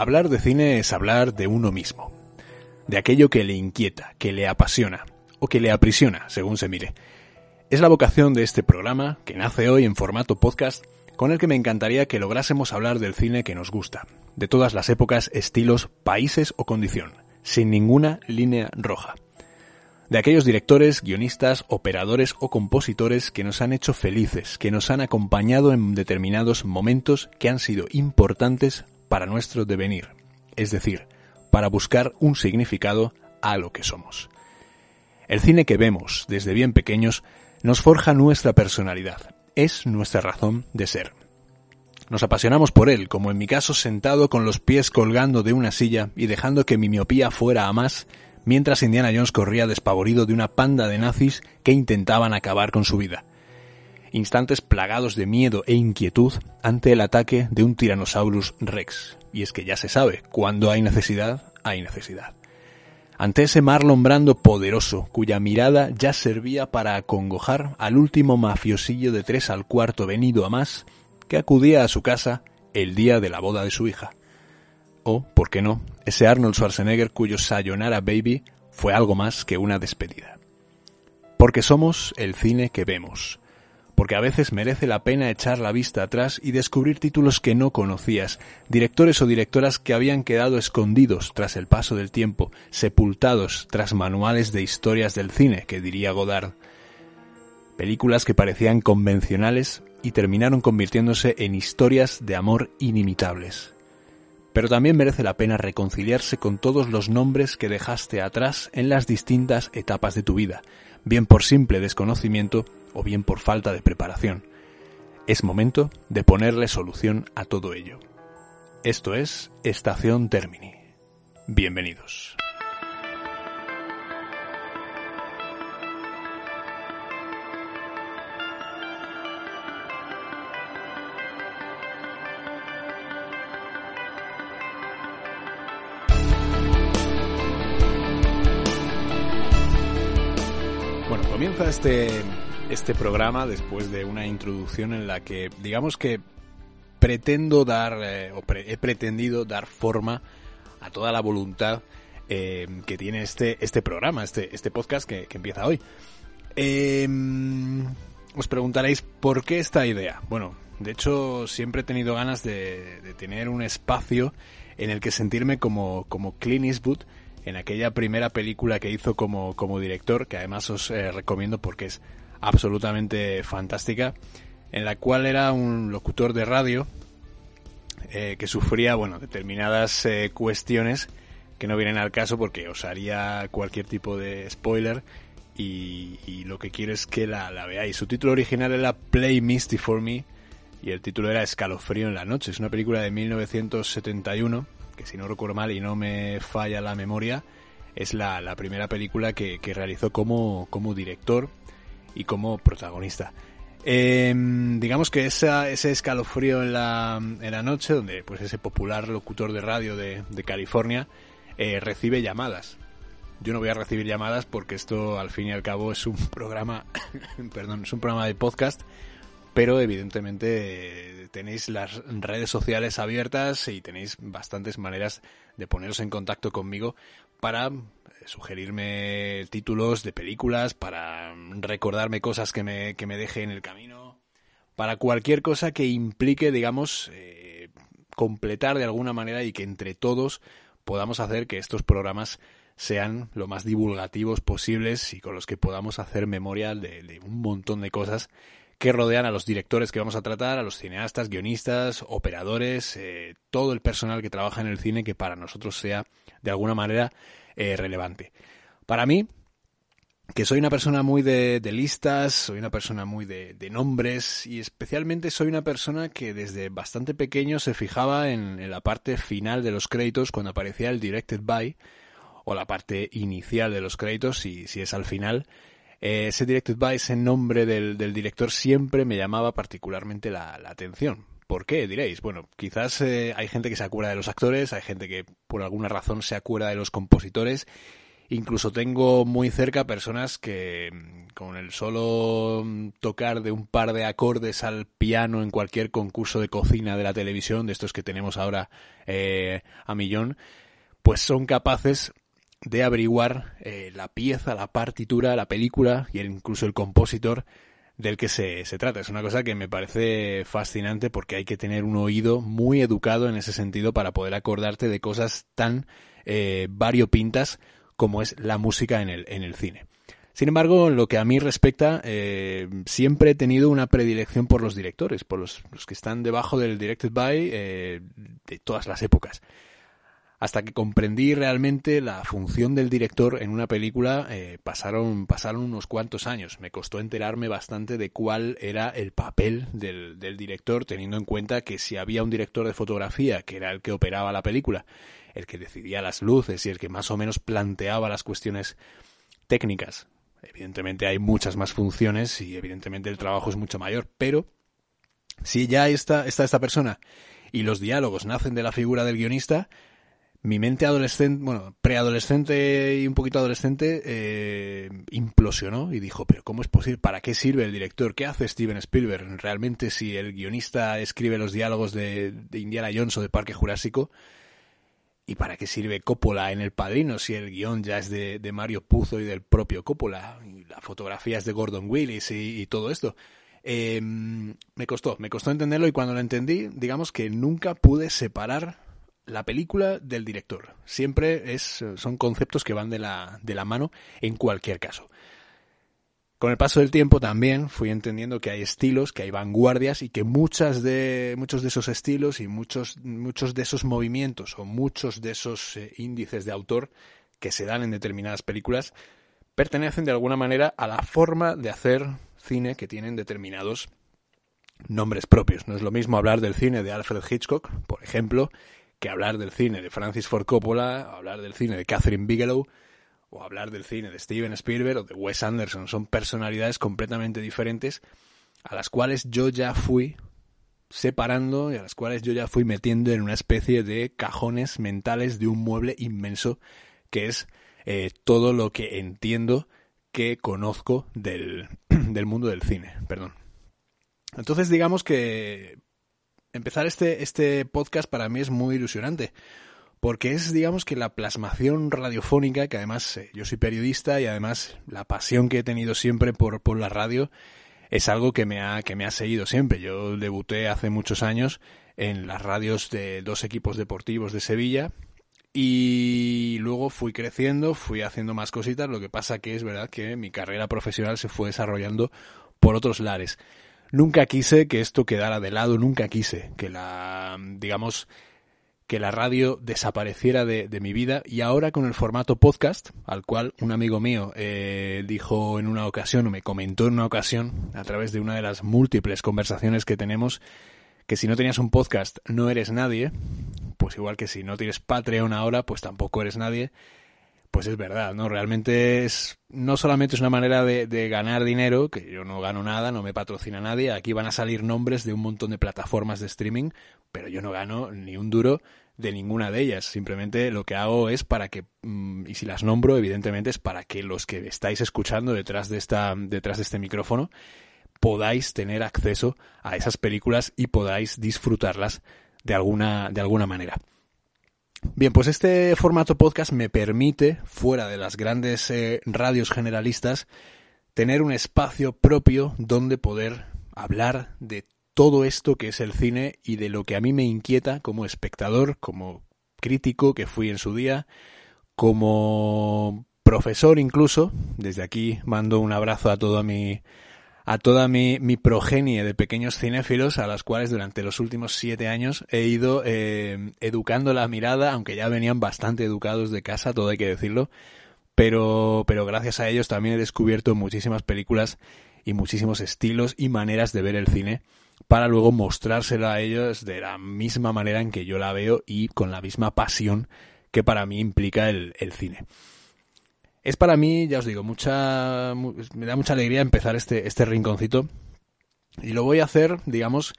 Hablar de cine es hablar de uno mismo, de aquello que le inquieta, que le apasiona o que le aprisiona, según se mire. Es la vocación de este programa, que nace hoy en formato podcast, con el que me encantaría que lográsemos hablar del cine que nos gusta, de todas las épocas, estilos, países o condición, sin ninguna línea roja. De aquellos directores, guionistas, operadores o compositores que nos han hecho felices, que nos han acompañado en determinados momentos que han sido importantes para nuestro devenir, es decir, para buscar un significado a lo que somos. El cine que vemos desde bien pequeños nos forja nuestra personalidad, es nuestra razón de ser. Nos apasionamos por él, como en mi caso sentado con los pies colgando de una silla y dejando que mi miopía fuera a más, mientras Indiana Jones corría despavorido de una panda de nazis que intentaban acabar con su vida. Instantes plagados de miedo e inquietud ante el ataque de un Tyrannosaurus Rex. Y es que ya se sabe, cuando hay necesidad, hay necesidad. Ante ese Marlon Brando poderoso, cuya mirada ya servía para acongojar al último mafiosillo de tres al cuarto venido a más, que acudía a su casa el día de la boda de su hija. O, por qué no, ese Arnold Schwarzenegger cuyo Sayonara Baby fue algo más que una despedida. Porque somos el cine que vemos. Porque a veces merece la pena echar la vista atrás y descubrir títulos que no conocías, directores o directoras que habían quedado escondidos tras el paso del tiempo, sepultados tras manuales de historias del cine, que diría Godard. Películas que parecían convencionales y terminaron convirtiéndose en historias de amor inimitables. Pero también merece la pena reconciliarse con todos los nombres que dejaste atrás en las distintas etapas de tu vida, bien por simple desconocimiento o bien por falta de preparación. Es momento de ponerle solución a todo ello. Esto es Estación Termini. Bienvenidos. comienza este, este programa después de una introducción en la que, digamos que pretendo dar, eh, o he pretendido dar forma a toda la voluntad eh, que tiene este, este programa, este, este podcast que, empieza hoy. Em, os preguntaréis por qué esta idea. Bueno, de hecho siempre he tenido ganas de, de tener un espacio en el que sentirme como, como Clint Eastwood en aquella primera película que hizo como, como director, que además os eh, recomiendo porque es absolutamente fantástica, en la cual era un locutor de radio eh, que sufría, bueno, determinadas eh, cuestiones que no vienen al caso porque os haría cualquier tipo de spoiler y, lo que quiero es que la, la, veáis. Su título original era Play Misty for Me y el título era Escalofrío en la noche. Es una película de 1971 que si no recuerdo mal y no me falla la memoria, es la, primera película que, realizó como, como director y como protagonista. Em, digamos que esa, ese escalofrío en la, en la noche, donde pues ese popular locutor de radio de, California eh, recibe llamadas. Yo no voy a recibir llamadas porque esto al fin y al cabo es un programa, perdón, es un programa de podcast pero evidentemente tenéis las redes sociales abiertas y tenéis bastantes maneras de poneros en contacto conmigo para sugerirme títulos de películas, para recordarme cosas que me, que me deje en el camino, para cualquier cosa que implique, digamos, eh, completar de alguna manera y que entre todos podamos hacer que estos programas sean lo más divulgativos posibles y con los que podamos hacer memoria de un montón de cosas que rodean a los directores que vamos a tratar, a los cineastas, guionistas, operadores, eh, todo el personal que trabaja en el cine que para nosotros sea de alguna manera eh, relevante. Para mí, que soy una persona muy de, listas, soy una persona muy de, nombres y especialmente soy una persona que desde bastante pequeño se fijaba en, en la parte final de los créditos cuando aparecía el Directed By o la parte inicial de los créditos, si, si es al final, eh, ese Directed By, ese nombre del, director siempre me llamaba particularmente la, atención. ¿Por qué? Diréis. Bueno, quizás eh, hay gente que se acuerda de los actores, hay gente que por alguna razón se acuerda de los compositores Incluso tengo muy cerca personas que mm, con el solo mm, tocar de un par de acordes al piano en cualquier concurso de cocina de la televisión, de estos que tenemos ahora eh, a millón, pues son capaces de averiguar eh, la pieza, la partitura, la película y incluso el compositor del que se, se, trata. Es una cosa que me parece fascinante porque hay que tener un oído muy educado en ese sentido para poder acordarte de cosas tan eh, variopintas como es la música en el, en el cine. Sin embargo, en lo que a mí respecta, eh, siempre he tenido una predilección por los directores, por los, que están debajo del Directed By eh, de todas las épocas. Hasta que comprendí realmente la función del director en una película, eh, pasaron, pasaron unos cuantos años. Me costó enterarme bastante de cuál era el papel del, del director, teniendo en cuenta que si había un director de fotografía, que era el que operaba la película, el que decidía las luces y el que más o menos planteaba las cuestiones técnicas. Evidentemente hay muchas más funciones y evidentemente el trabajo es mucho mayor, pero si ya está, está esta persona y los diálogos nacen de la figura del guionista, mi mente adolescente, bueno, preadolescente y un poquito adolescente, eh, implosionó y dijo, pero ¿cómo es posible? ¿Para qué sirve el director? ¿Qué hace Steven Spielberg? Realmente si el guionista escribe los diálogos de, de Indiana Jones o de Parque Jurásico, ¿Y para qué sirve Coppola en El Padrino si el guion ya es de, Mario Puzo y del propio Coppola? Y la fotografía es de Gordon Willis y, todo esto. Em, me costó, me costó entenderlo y cuando lo entendí, digamos que nunca pude separar la película del director. Siempre es, son conceptos que van de la, de la mano en cualquier caso. Con el paso del tiempo también fui entendiendo que hay estilos, que hay vanguardias y que muchas de, muchos de esos estilos y muchos, muchos de esos movimientos o muchos de esos eh, índices de autor que se dan en determinadas películas pertenecen de alguna manera a la forma de hacer cine que tienen determinados nombres propios. No es lo mismo hablar del cine de Alfred Hitchcock, por ejemplo, que hablar del cine de Francis Ford Coppola, hablar del cine de Catherine Bigelow, o hablar del cine de Steven Spielberg o de Wes Anderson. Son personalidades completamente diferentes a las cuales yo ya fui separando y a las cuales yo ya fui metiendo en una especie de cajones mentales de un mueble inmenso que es eh, todo lo que entiendo que conozco del, del mundo del cine. Perdón. Entonces digamos que empezar este, este podcast para mí es muy ilusionante porque es, digamos, que la plasmación radiofónica, que además eh, yo soy periodista y además la pasión que he tenido siempre por, por la radio es algo que me, ha, que me ha seguido siempre. Yo debuté hace muchos años en las radios de dos equipos deportivos de Sevilla y luego fui creciendo, fui haciendo más cositas, lo que pasa que es verdad que mi carrera profesional se fue desarrollando por otros lares. Nunca quise que esto quedara de lado, nunca quise que la, digamos, que la radio desapareciera de, mi vida y ahora con el formato podcast, al cual un amigo mío eh, dijo en una ocasión o me comentó en una ocasión a través de una de las múltiples conversaciones que tenemos que si no tenías un podcast no eres nadie, pues igual que si no tienes Patreon ahora, pues tampoco eres nadie. Pues es verdad, ¿no? Realmente es, no solamente es una manera de, ganar dinero, que yo no gano nada, no me patrocina nadie, aquí van a salir nombres de un montón de plataformas de streaming, pero yo no gano ni un duro de ninguna de ellas. Simplemente lo que hago es para que, mm, y si las nombro, evidentemente es para que los que estáis escuchando detrás de esta, detrás de este micrófono, podáis tener acceso a esas películas y podáis disfrutarlas de alguna, de alguna manera. Bien, pues este formato podcast me permite, fuera de las grandes eh, radios generalistas, tener un espacio propio donde poder hablar de todo esto que es el cine y de lo que a mí me inquieta como espectador, como crítico que fui en su día, como profesor incluso. Desde aquí mando un abrazo a toda mi a toda mi, mi progenie de pequeños cinéfilos a las cuales durante los últimos siete años he ido eh, educando la mirada, aunque ya venían bastante educados de casa, todo hay que decirlo, pero, pero gracias a ellos también he descubierto muchísimas películas y muchísimos estilos y maneras de ver el cine para luego mostrárselo a ellos de la misma manera en que yo la veo y con la misma pasión que para mí implica el, cine. Es para mí, ya os digo, mucha, me da mucha alegría empezar este, este rinconcito y lo voy a hacer, digamos,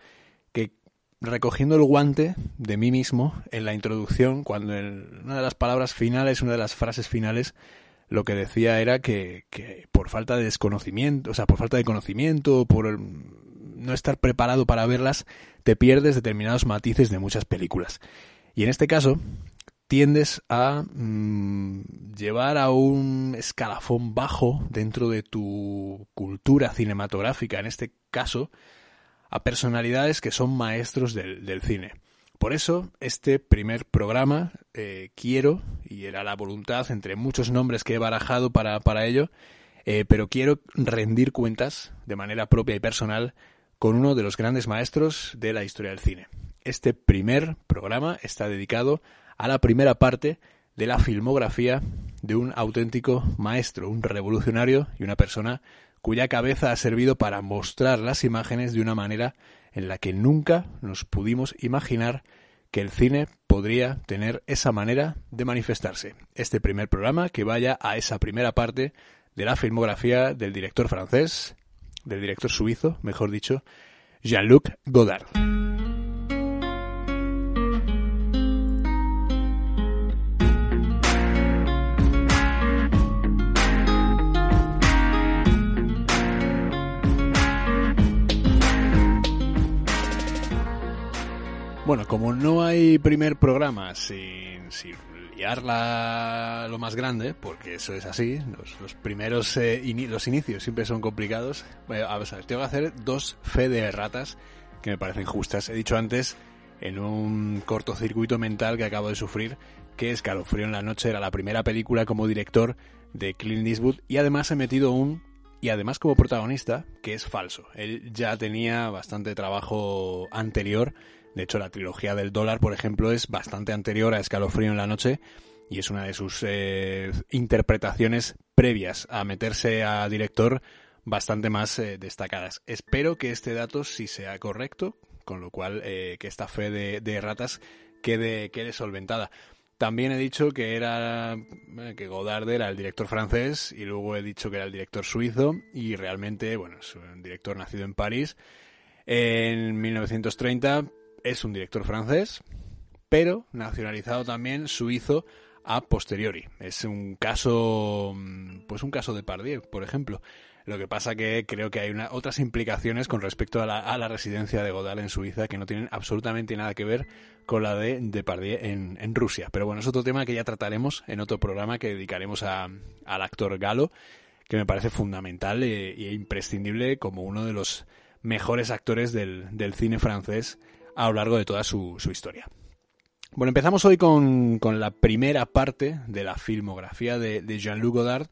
que recogiendo el guante de mí mismo en la introducción, cuando en una de las palabras finales, una de las frases finales, lo que decía era que, que por falta de desconocimiento, o sea, por falta de conocimiento, por no estar preparado para verlas, te pierdes determinados matices de muchas películas. Y en este caso, tiendes a mm, llevar a un escalafón bajo dentro de tu cultura cinematográfica, en este caso, a personalidades que son maestros del, cine. Por eso, este primer programa eh, quiero, y era la voluntad entre muchos nombres que he barajado para, para ello, eh, pero quiero rendir cuentas de manera propia y personal con uno de los grandes maestros de la historia del cine. Este primer programa está dedicado a la primera parte de la filmografía de un auténtico maestro, un revolucionario y una persona cuya cabeza ha servido para mostrar las imágenes de una manera en la que nunca nos pudimos imaginar que el cine podría tener esa manera de manifestarse. Este primer programa que vaya a esa primera parte de la filmografía del director francés, del director suizo, mejor dicho, Jean-Luc Godard. Bueno, como no hay primer programa sin, sin liarla lo más grande, porque eso es así, los, primeros eh, los inicios siempre son complicados. Bueno, a ver, tengo que hacer dos fe de ratas que me parecen justas. He dicho antes, en un cortocircuito mental que acabo de sufrir, que Escalofrío en la noche era la primera película como director de Clint Eastwood y además he metido un y además como protagonista que es falso. Él ya tenía bastante trabajo anterior de hecho, la trilogía del dólar, por ejemplo, es bastante anterior a Escalofrío en la noche y es una de sus eh, interpretaciones previas a meterse a director bastante más eh, destacadas. Espero que este dato sí sea correcto, con lo cual eh, que esta fe de, ratas quede, quede solventada. También he dicho que era que Godard era el director francés y luego he dicho que era el director suizo y realmente, bueno, es un director nacido en París en 1930, es un director francés, pero nacionalizado también suizo a posteriori. Es un caso, mm, pues un caso de Pardieu, por ejemplo. Lo que pasa que creo que hay una, otras implicaciones con respecto a la, residencia de Godard en Suiza que no tienen absolutamente nada que ver con la de Depardieu en, en Rusia. Pero bueno, es otro tema que ya trataremos en otro programa que dedicaremos a, al actor galo, que me parece fundamental e, imprescindible como uno de los mejores actores del cine francés a lo largo de toda su, historia. Bueno, empezamos hoy con, la primera parte de la filmografía de, Jean-Luc Godard,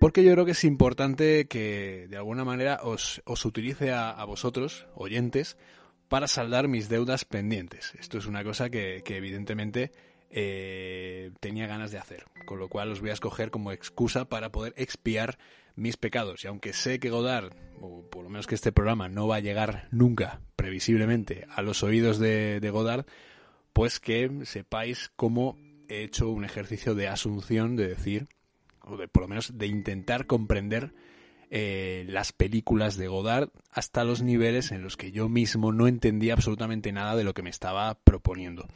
porque yo creo que es importante que de alguna manera os, utilice a, vosotros, oyentes, para saldar mis deudas pendientes. Esto es una cosa que, evidentemente eh, tenía ganas de hacer, con lo cual os voy a escoger como excusa para poder expiar mis pecados. Y aunque sé que Godard, o por lo menos que este programa no va a llegar nunca, previsiblemente, a los oídos de, Godard, pues que sepáis cómo he hecho un ejercicio de asunción, de decir, o de por lo menos de intentar comprender eh, las películas de Godard hasta los niveles en los que yo mismo no entendía absolutamente nada de lo que me estaba proponiendo.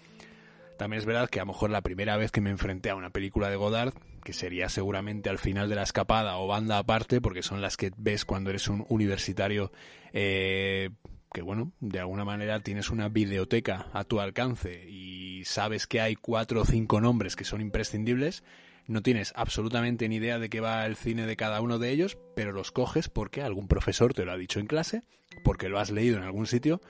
También es verdad que a lo mejor la primera vez que me enfrenté a una película de Godard, que sería seguramente al final de la escapada o banda aparte, porque son las que ves cuando eres un universitario eh, que, bueno, de alguna manera tienes una videoteca a tu alcance y sabes que hay cuatro o cinco nombres que son imprescindibles, no tienes absolutamente ni idea de qué va el cine de cada uno de ellos, pero los coges porque algún profesor te lo ha dicho en clase, porque lo has leído en algún sitio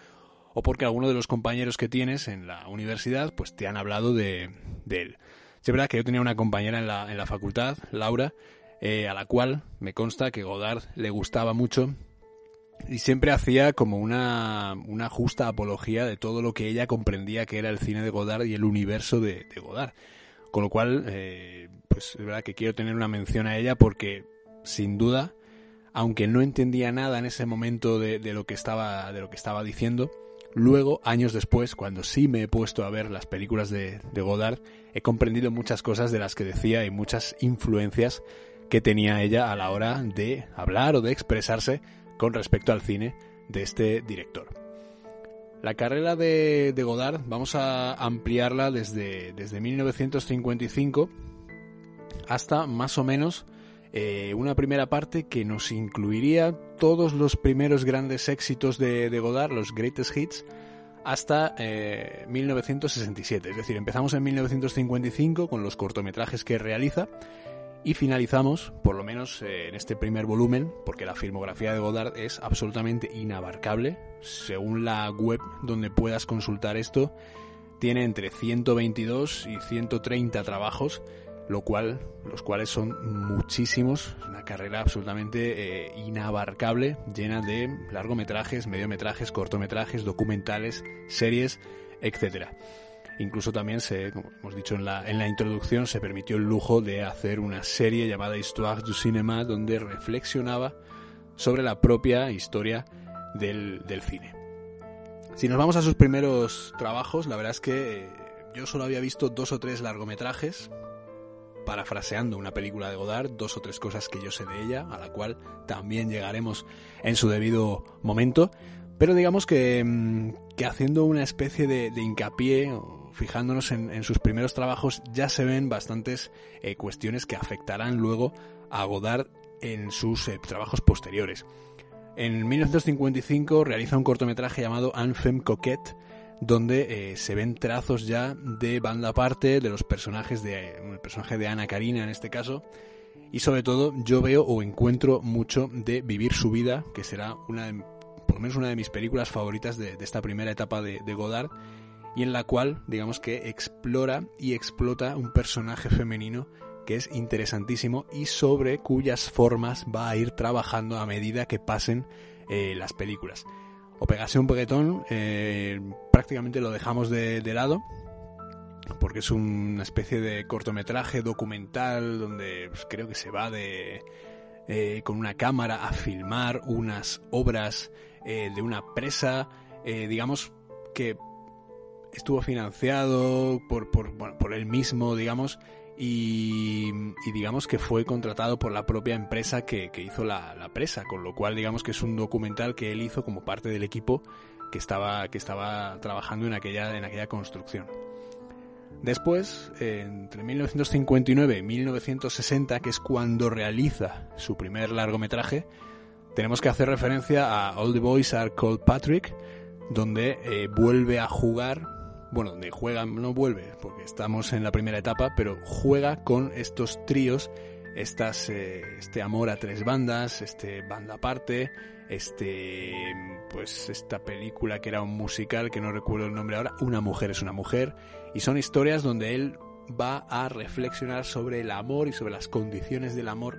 o porque alguno de los compañeros que tienes en la universidad pues te han hablado de, él. Es verdad que yo tenía una compañera en la, en la facultad, Laura, eh, a la cual me consta que Godard le gustaba mucho y siempre hacía como una, una, justa apología de todo lo que ella comprendía que era el cine de Godard y el universo de, Godard. Con lo cual, eh, pues es verdad que quiero tener una mención a ella porque, sin duda, aunque no entendía nada en ese momento de, lo que estaba, de lo que estaba diciendo, Luego, años después, cuando sí me he puesto a ver las películas de, Godard, he comprendido muchas cosas de las que decía y muchas influencias que tenía ella a la hora de hablar o de expresarse con respecto al cine de este director. La carrera de, Godard vamos a ampliarla desde, desde 1955 hasta más o menos eh, una primera parte que nos incluiría todos los primeros grandes éxitos de, Godard, los greatest hits, hasta 1967. Eh, es decir, empezamos en 1955 con los cortometrajes que realiza y finalizamos, por lo menos eh, en este primer volumen, porque la filmografía de Godard es absolutamente inabarcable. Según la web donde puedas consultar esto, tiene entre 122 y 130 trabajos, lo cual, los cuales son muchísimos, una carrera absolutamente eh, inabarcable, llena de largometrajes, mediometrajes, cortometrajes, documentales, series, etcétera. Incluso también se, como hemos dicho en la, en la introducción, se permitió el lujo de hacer una serie llamada Histoire du cinéma donde reflexionaba sobre la propia historia del, del cine. Si nos vamos a sus primeros trabajos, la verdad es que eh, yo solo había visto dos o tres largometrajes, parafraseando una película de Godard, dos o tres cosas que yo sé de ella, a la cual también llegaremos en su debido momento. Pero digamos que, mm, que haciendo una especie de, hincapié fijándonos en, sus primeros trabajos, ya se ven bastantes eh, cuestiones que afectarán luego a Godard en sus eh, trabajos posteriores. En 1955 realiza un cortometraje llamado Anfem Coquette, donde eh, se ven trazos ya de banda aparte de los personajes de el personaje de Ana Karina en este caso y sobre todo yo veo o encuentro mucho de Vivir su vida que será una por lo menos una de mis películas favoritas de, esta primera etapa de Godard y en la cual, digamos que explora y explota un personaje femenino que es interesantísimo y sobre cuyas formas va a ir trabajando a medida que pasen eh, las películas. O pegase un peguetón, eh, prácticamente lo dejamos de, lado, porque es una especie de cortometraje documental donde pues, creo que se va de eh, con una cámara a filmar unas obras de una presa, digamos que estuvo financiado por, por, bueno, por él mismo, digamos, y, digamos que fue contratado por la propia empresa que, hizo la, la, presa, con lo cual digamos que es un documental que él hizo como parte del equipo que estaba, que estaba trabajando en aquella, en aquella construcción. Después, entre 1959 y 1960, que es cuando realiza su primer largometraje, tenemos que hacer referencia a All the Boys Are Called Patrick, donde eh, vuelve a jugar bueno, donde juega, no vuelve, porque estamos en la primera etapa, pero juega con estos tríos, estas, eh, este amor a tres bandas, este banda aparte, este, pues esta película que era un musical, que no recuerdo el nombre ahora, Una mujer es una mujer, y son historias donde él va a reflexionar sobre el amor y sobre las condiciones del amor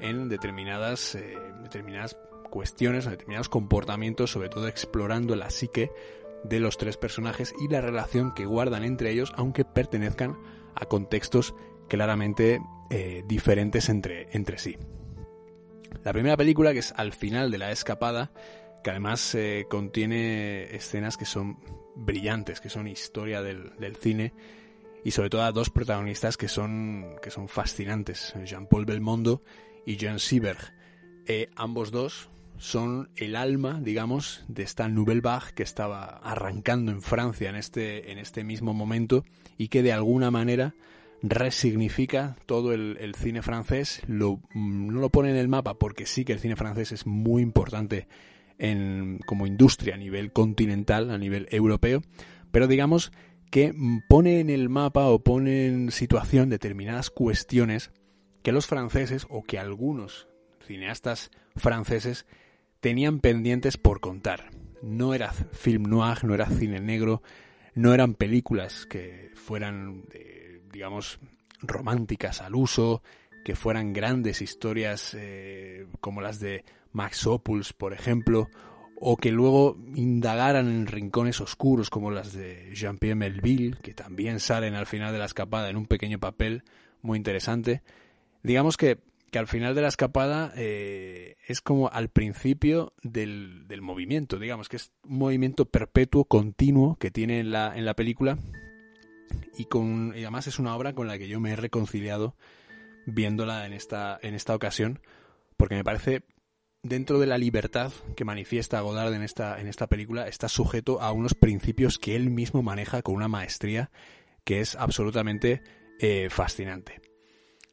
en determinadas, eh, determinadas cuestiones, en determinados comportamientos, sobre todo explorando la psique de los tres personajes y la relación que guardan entre ellos, aunque pertenezcan a contextos claramente eh, diferentes entre, entre sí. La primera película, que es al final de la escapada, que además eh, contiene escenas que son brillantes, que son historia del, cine, y sobre todo a dos protagonistas que son, que son fascinantes, Jean-Paul Belmondo y Jean Sieberg. Eh, ambos dos son el alma, digamos, de esta Nouvelle Vague que estaba arrancando en Francia en este, en este mismo momento y que de alguna manera resignifica todo el, cine francés, no lo pone en el mapa porque sí que el cine francés es muy importante en, como industria a nivel continental, a nivel europeo, pero digamos que pone en el mapa o pone en situación determinadas cuestiones que los franceses o que algunos cineastas franceses tenían pendientes por contar. No era film noir, no era cine negro, no eran películas que fueran, digamos, románticas al uso, que fueran grandes historias eh, como las de Max Opus, por ejemplo, o que luego indagaran en rincones oscuros como las de Jean-Pierre Melville, que también salen al final de la escapada en un pequeño papel muy interesante. Digamos que que al final de la escapada eh, es como al principio del, movimiento, digamos que es un movimiento perpetuo, continuo que tiene en la, en la película y, con, además es una obra con la que yo me he reconciliado viéndola en esta, en esta ocasión porque me parece dentro de la libertad que manifiesta Godard en esta, en esta película está sujeto a unos principios que él mismo maneja con una maestría que es absolutamente eh, fascinante.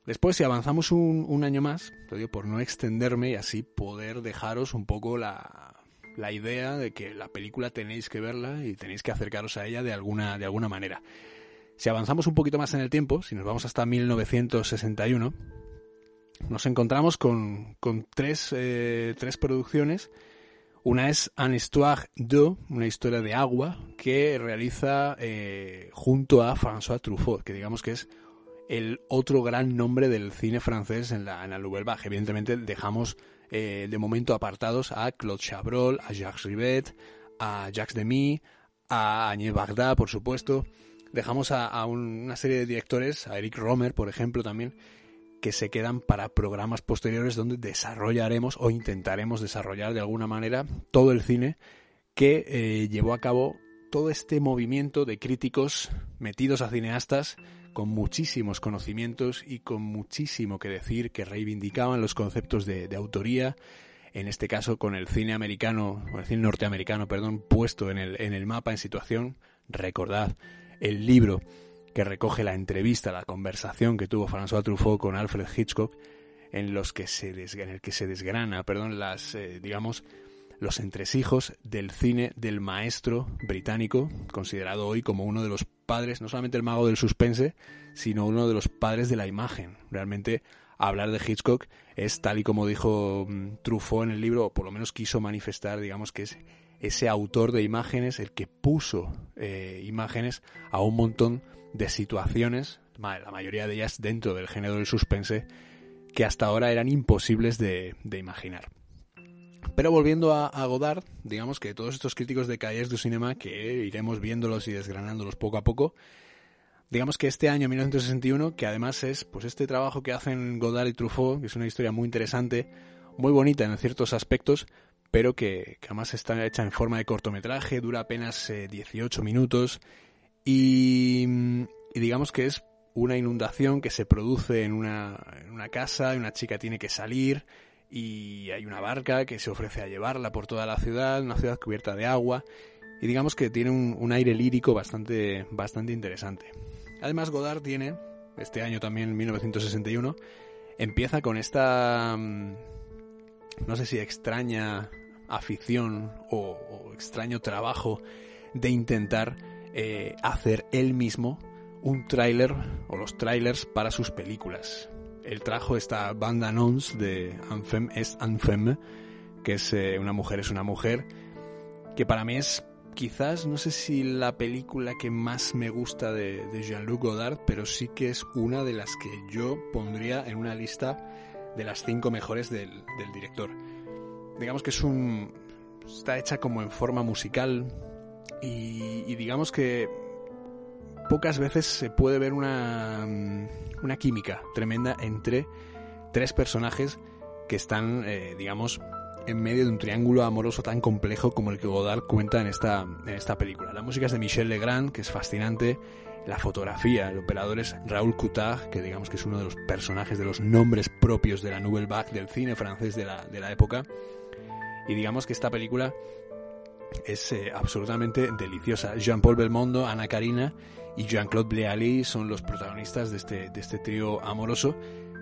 Después, si avanzamos un, año más, lo digo por no extenderme y así poder dejaros un poco la, la idea de que la película tenéis que verla y tenéis que acercaros a ella de alguna, de alguna manera. Si avanzamos un poquito más en el tiempo, si nos vamos hasta 1961, nos encontramos con, con tres, eh, tres producciones. Una es Un histoire d'eau, una historia de agua, que realiza eh, junto a François Truffaut, que digamos que es el otro gran nombre del cine francés en la, en la Nouvelle Vague. Evidentemente dejamos eh, de momento apartados a Claude Chabrol, a Jacques Rivet, a Jacques Demy, a Agnès Varda, por supuesto. Dejamos a, a una serie de directores, a Eric Romer, por ejemplo, también, que se quedan para programas posteriores donde desarrollaremos o intentaremos desarrollar de alguna manera todo el cine que eh, llevó a cabo todo este movimiento de críticos metidos a cineastas con muchísimos conocimientos y con muchísimo que decir que reivindicaban los conceptos de, autoría, en este caso con el cine americano, o el cine norteamericano, perdón, puesto en el, en el mapa en situación. Recordad el libro que recoge la entrevista, la conversación que tuvo François Truffaut con Alfred Hitchcock, en los que se en el que se desgrana, perdón, las eh, digamos los entresijos del cine del maestro británico, considerado hoy como uno de los padres, no solamente el mago del suspense, sino uno de los padres de la imagen. Realmente hablar de Hitchcock es tal y como dijo mm, Truffaut en el libro, o por lo menos quiso manifestar, digamos que es ese autor de imágenes el que puso eh, imágenes a un montón de situaciones, la mayoría de ellas dentro del género del suspense, que hasta ahora eran imposibles de imaginar. Pero volviendo a, Godard, digamos que todos estos críticos de Calles du Cinema, que iremos viéndolos y desgranándolos poco a poco, digamos que este año 1961, que además es pues este trabajo que hacen Godard y Truffaut, que es una historia muy interesante, muy bonita en ciertos aspectos, pero que, además está hecha en forma de cortometraje, dura apenas 18 eh, minutos y, digamos que es una inundación que se produce en una, en una casa, una chica tiene que salir, y hay una barca que se ofrece a llevarla por toda la ciudad, una ciudad cubierta de agua y digamos que tiene un, aire lírico bastante, bastante interesante. Además Godard tiene, este año también, 1961, empieza con esta, mm, no sé si extraña afición o, extraño trabajo de intentar eh, hacer él mismo un tráiler o los trailers para sus películas él trajo esta banda annonce de Anfem es Anfem, que es eh, una mujer es una mujer, que para mí es quizás, no sé si la película que más me gusta de, Jean-Luc Godard, pero sí que es una de las que yo pondría en una lista de las cinco mejores del, director. Digamos que es un... está hecha como en forma musical y digamos que pocas veces se puede ver una una química tremenda entre tres personajes que están, eh, digamos, en medio de un triángulo amoroso tan complejo como el que Godard cuenta en esta, en esta película. La música es de Michel Legrand, que es fascinante. La fotografía, el operador es Raúl Coutard, que digamos que es uno de los personajes de los nombres propios de la Nouvelle Vague del cine francés de la, de la época. Y digamos que esta película es eh, absolutamente deliciosa. Jean-Paul Belmondo, Ana Karina y Jean-Claude Bleali son los protagonistas de este, de este trío amoroso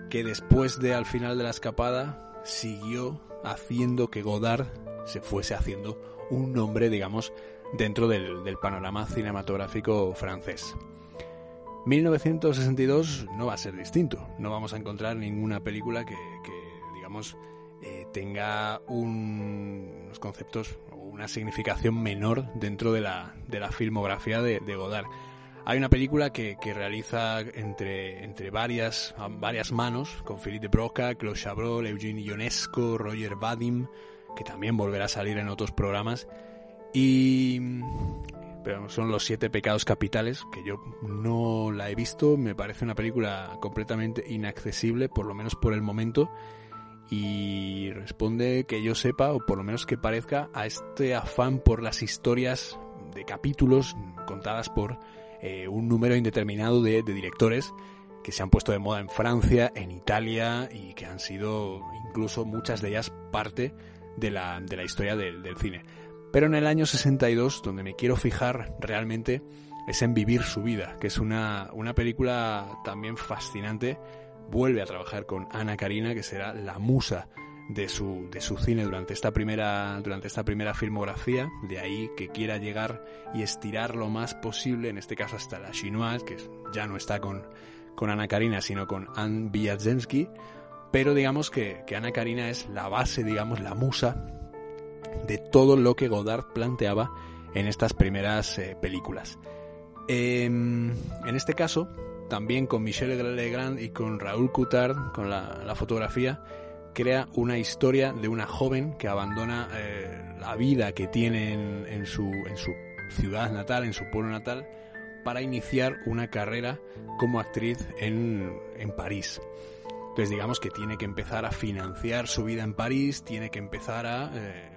que después de al final de la escapada siguió haciendo que Godard se fuese haciendo un nombre, digamos, dentro del, panorama cinematográfico francés. 1962 no va a ser distinto, no vamos a encontrar ninguna película que, digamos, eh, tenga unos conceptos una significación menor dentro de la, de la filmografía de Godard. Hay una película que, realiza entre, entre varias, varias manos, con Philippe de Broca, Claude Chabrol, Eugene Ionesco, Roger Vadim, que también volverá a salir en otros programas. Y pero son los siete pecados capitales, que yo no la he visto, me parece una película completamente inaccesible, por lo menos por el momento, y responde que yo sepa, o por lo menos que parezca, a este afán por las historias de capítulos contadas por eh, un número indeterminado de, directores que se han puesto de moda en Francia, en Italia y que han sido incluso muchas de ellas parte de la, de la historia del, del cine. Pero en el año 62, donde me quiero fijar realmente, es en Vivir su vida, que es una, una película también fascinante, vuelve a trabajar con Ana Karina, que será la musa de su, de su cine durante esta primera durante esta primera filmografía. De ahí que quiera llegar y estirar lo más posible en este caso hasta la chinoise que ya no está con, con Ana Karina sino con Anne Biadzensky pero digamos que, que Ana Karina es la base digamos la musa de todo lo que Godard planteaba en estas primeras eh, películas. Em, en este caso también con Michel Legrand y con Raúl Coutard con la, fotografía crea una historia de una joven que abandona eh, la vida que tiene en, su, en su ciudad natal, en su pueblo natal, para iniciar una carrera como actriz en, en París. Entonces digamos que tiene que empezar a financiar su vida en París, tiene que empezar a, eh,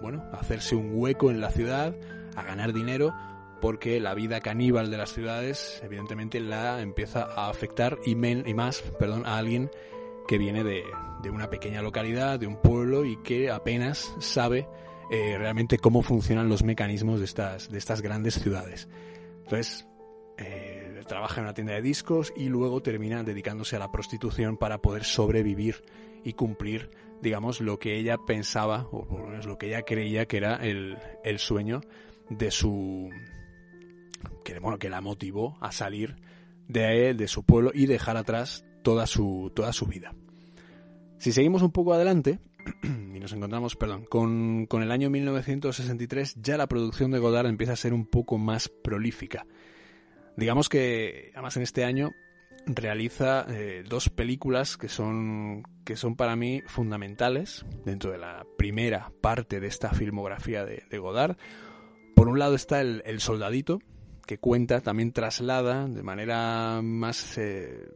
bueno, hacerse un hueco en la ciudad, a ganar dinero, porque la vida caníbal de las ciudades evidentemente la empieza a afectar y, men, y más, perdón, a alguien que viene de, una pequeña localidad, de un pueblo y que apenas sabe eh, realmente cómo funcionan los mecanismos de estas, de estas grandes ciudades. Entonces, eh, trabaja en una tienda de discos y luego termina dedicándose a la prostitución para poder sobrevivir y cumplir, digamos, lo que ella pensaba, o por lo menos lo que ella creía que era el, el sueño de su... Que, bueno, que la motivó a salir de, de su pueblo y dejar atrás toda su, toda su vida. Si seguimos un poco adelante, y nos encontramos, perdón, con, con, el año 1963, ya la producción de Godard empieza a ser un poco más prolífica. Digamos que, además en este año, realiza eh, dos películas que son, que son para mí fundamentales dentro de la primera parte de esta filmografía de, Godard. Por un lado está el, Soldadito, cuenta, también traslada de manera más eh,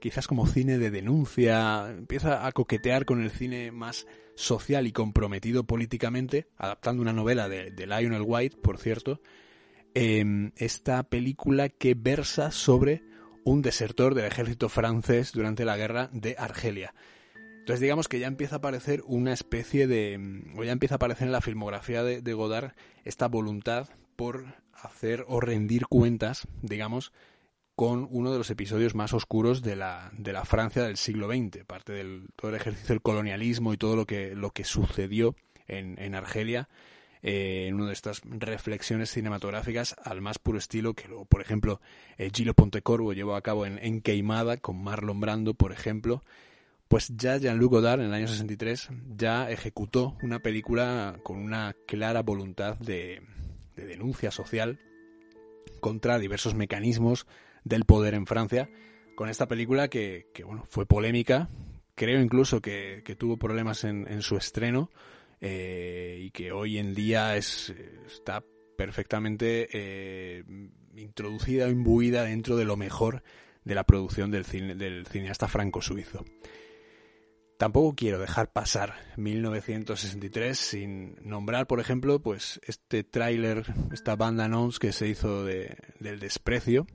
quizás como cine de denuncia, empieza a coquetear con el cine más social y comprometido políticamente, adaptando una novela de, Lionel White, por cierto, em, esta película que versa sobre un desertor del ejército francés durante la guerra de Argelia. Entonces digamos que ya empieza a aparecer una especie de... o ya empieza a aparecer en la filmografía de, de Godard esta voluntad por hacer o rendir cuentas, digamos, con uno de los episodios más oscuros de la, de la Francia del siglo XX, parte del todo el ejercicio del colonialismo y todo lo que, lo que sucedió en, en Argelia, eh, en una de estas reflexiones cinematográficas al más puro estilo que por ejemplo, eh, Pontecorvo llevó a cabo en, en Queimada con Marlon Brando, por ejemplo, pues ya Jean-Luc Godard en el año 63 ya ejecutó una película con una clara voluntad de, de denuncia social contra diversos mecanismos del poder en Francia, con esta película que, bueno, fue polémica, creo incluso que, tuvo problemas en, su estreno eh, y que hoy en día es, está perfectamente eh, introducida o imbuida dentro de lo mejor de la producción del, cine, del cineasta franco-suizo. Tampoco quiero dejar pasar 1963 sin nombrar, por ejemplo, pues este tráiler, esta banda annonce que se hizo de, del desprecio,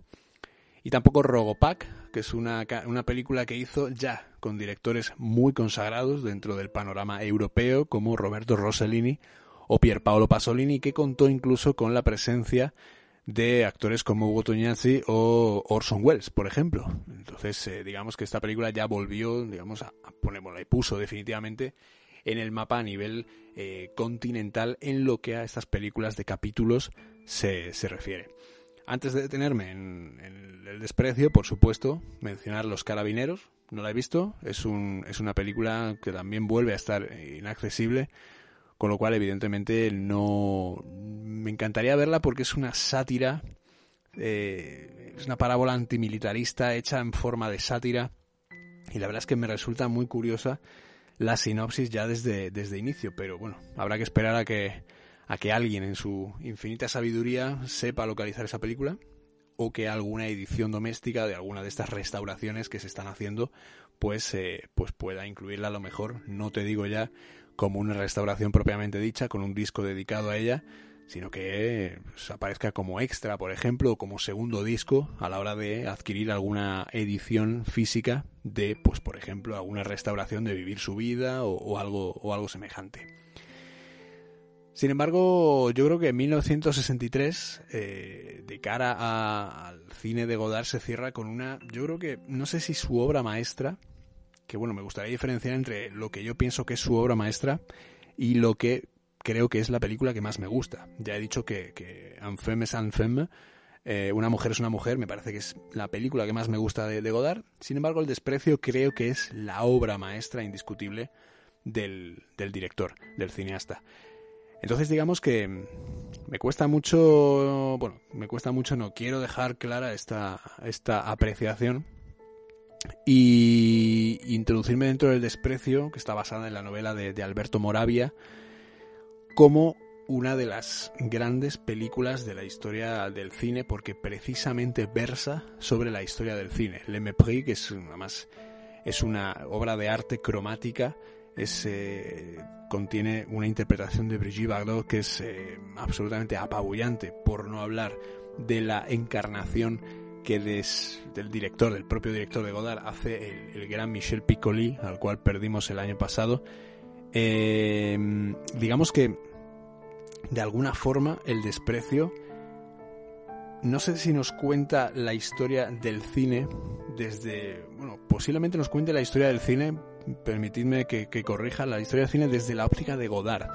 y tampoco Rogopac, que es una, una película que hizo ya con directores muy consagrados dentro del panorama europeo, como Roberto Rossellini o Pierpaolo Pasolini, que contó incluso con la presencia de actores como Hugo Tognazzi o Orson Welles, por ejemplo. Entonces, eh, digamos que esta película ya volvió, digamos, a, ponerla y puso definitivamente en el mapa a nivel eh, continental en lo que a estas películas de capítulos se, se refiere. Antes de detenerme en, el desprecio, por supuesto, mencionar Los Carabineros. No la he visto. Es, un, es una película que también vuelve a estar inaccesible. Con lo cual, evidentemente, no. Me encantaría verla porque es una sátira. Eh, es una parábola antimilitarista hecha en forma de sátira. Y la verdad es que me resulta muy curiosa la sinopsis ya desde, desde inicio. Pero bueno, habrá que esperar a que a que alguien en su infinita sabiduría sepa localizar esa película o que alguna edición doméstica de alguna de estas restauraciones que se están haciendo pues, eh, pues pueda incluirla a lo mejor, no te digo ya como una restauración propiamente dicha, con un disco dedicado a ella, sino que pues, aparezca como extra, por ejemplo, o como segundo disco a la hora de adquirir alguna edición física de, pues por ejemplo, alguna restauración de Vivir su vida o, algo, o algo semejante. Sin embargo, yo creo que en 1963, eh, de cara al cine de Godard, se cierra con una, yo creo que, no sé si su obra maestra, que bueno, me gustaría diferenciar entre lo que yo pienso que es su obra maestra y lo que creo que es la película que más me gusta. Ya he dicho que, que Anfemme es Anfemme, eh, Una mujer es una mujer, me parece que es la película que más me gusta de, Godard. Sin embargo, El desprecio creo que es la obra maestra indiscutible del, director, del cineasta. Entonces digamos que me cuesta mucho, bueno, me cuesta mucho, no quiero dejar clara esta, esta apreciación y introducirme dentro del desprecio, que está basada en la novela de, Alberto Moravia, como una de las grandes películas de la historia del cine porque precisamente versa sobre la historia del cine. Le Mépris, que es más es una obra de arte cromática, es, eh, contiene una interpretación de Brigitte Bardot que es eh, absolutamente apabullante, por no hablar de la encarnación que del director, del propio director de Godard, hace el, gran Michel Piccoli, al cual perdimos el año pasado. Eh, digamos que de alguna forma el desprecio no sé si nos cuenta la historia del cine desde, bueno, posiblemente nos cuente la historia del cine, permitidme que, corrija, la historia del cine desde la óptica de Godard,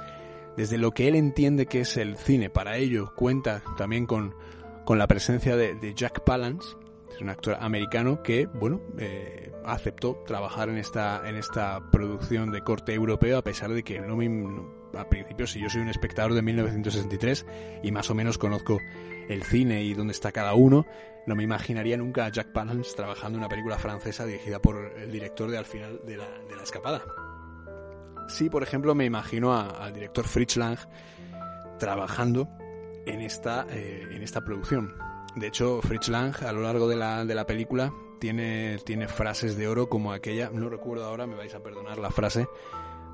desde lo que él entiende que es el cine. Para ello cuenta también con, con la presencia de, Jack Palance, es un actor americano que, bueno, eh, aceptó trabajar en esta, en esta producción de corte europeo a pesar de que no me a principio, si yo soy un espectador de 1963 y más o menos conozco el cine y dónde está cada uno, no me imaginaría nunca a Jack Palance trabajando en una película francesa dirigida por el director de Al final de la, de la escapada. Sí, por ejemplo, me imagino al director Fritz Lang trabajando en esta, eh, en esta producción. De hecho, Fritz Lang, a lo largo de la, de la película, tiene, tiene frases de oro como aquella, no recuerdo ahora, me vais a perdonar la frase,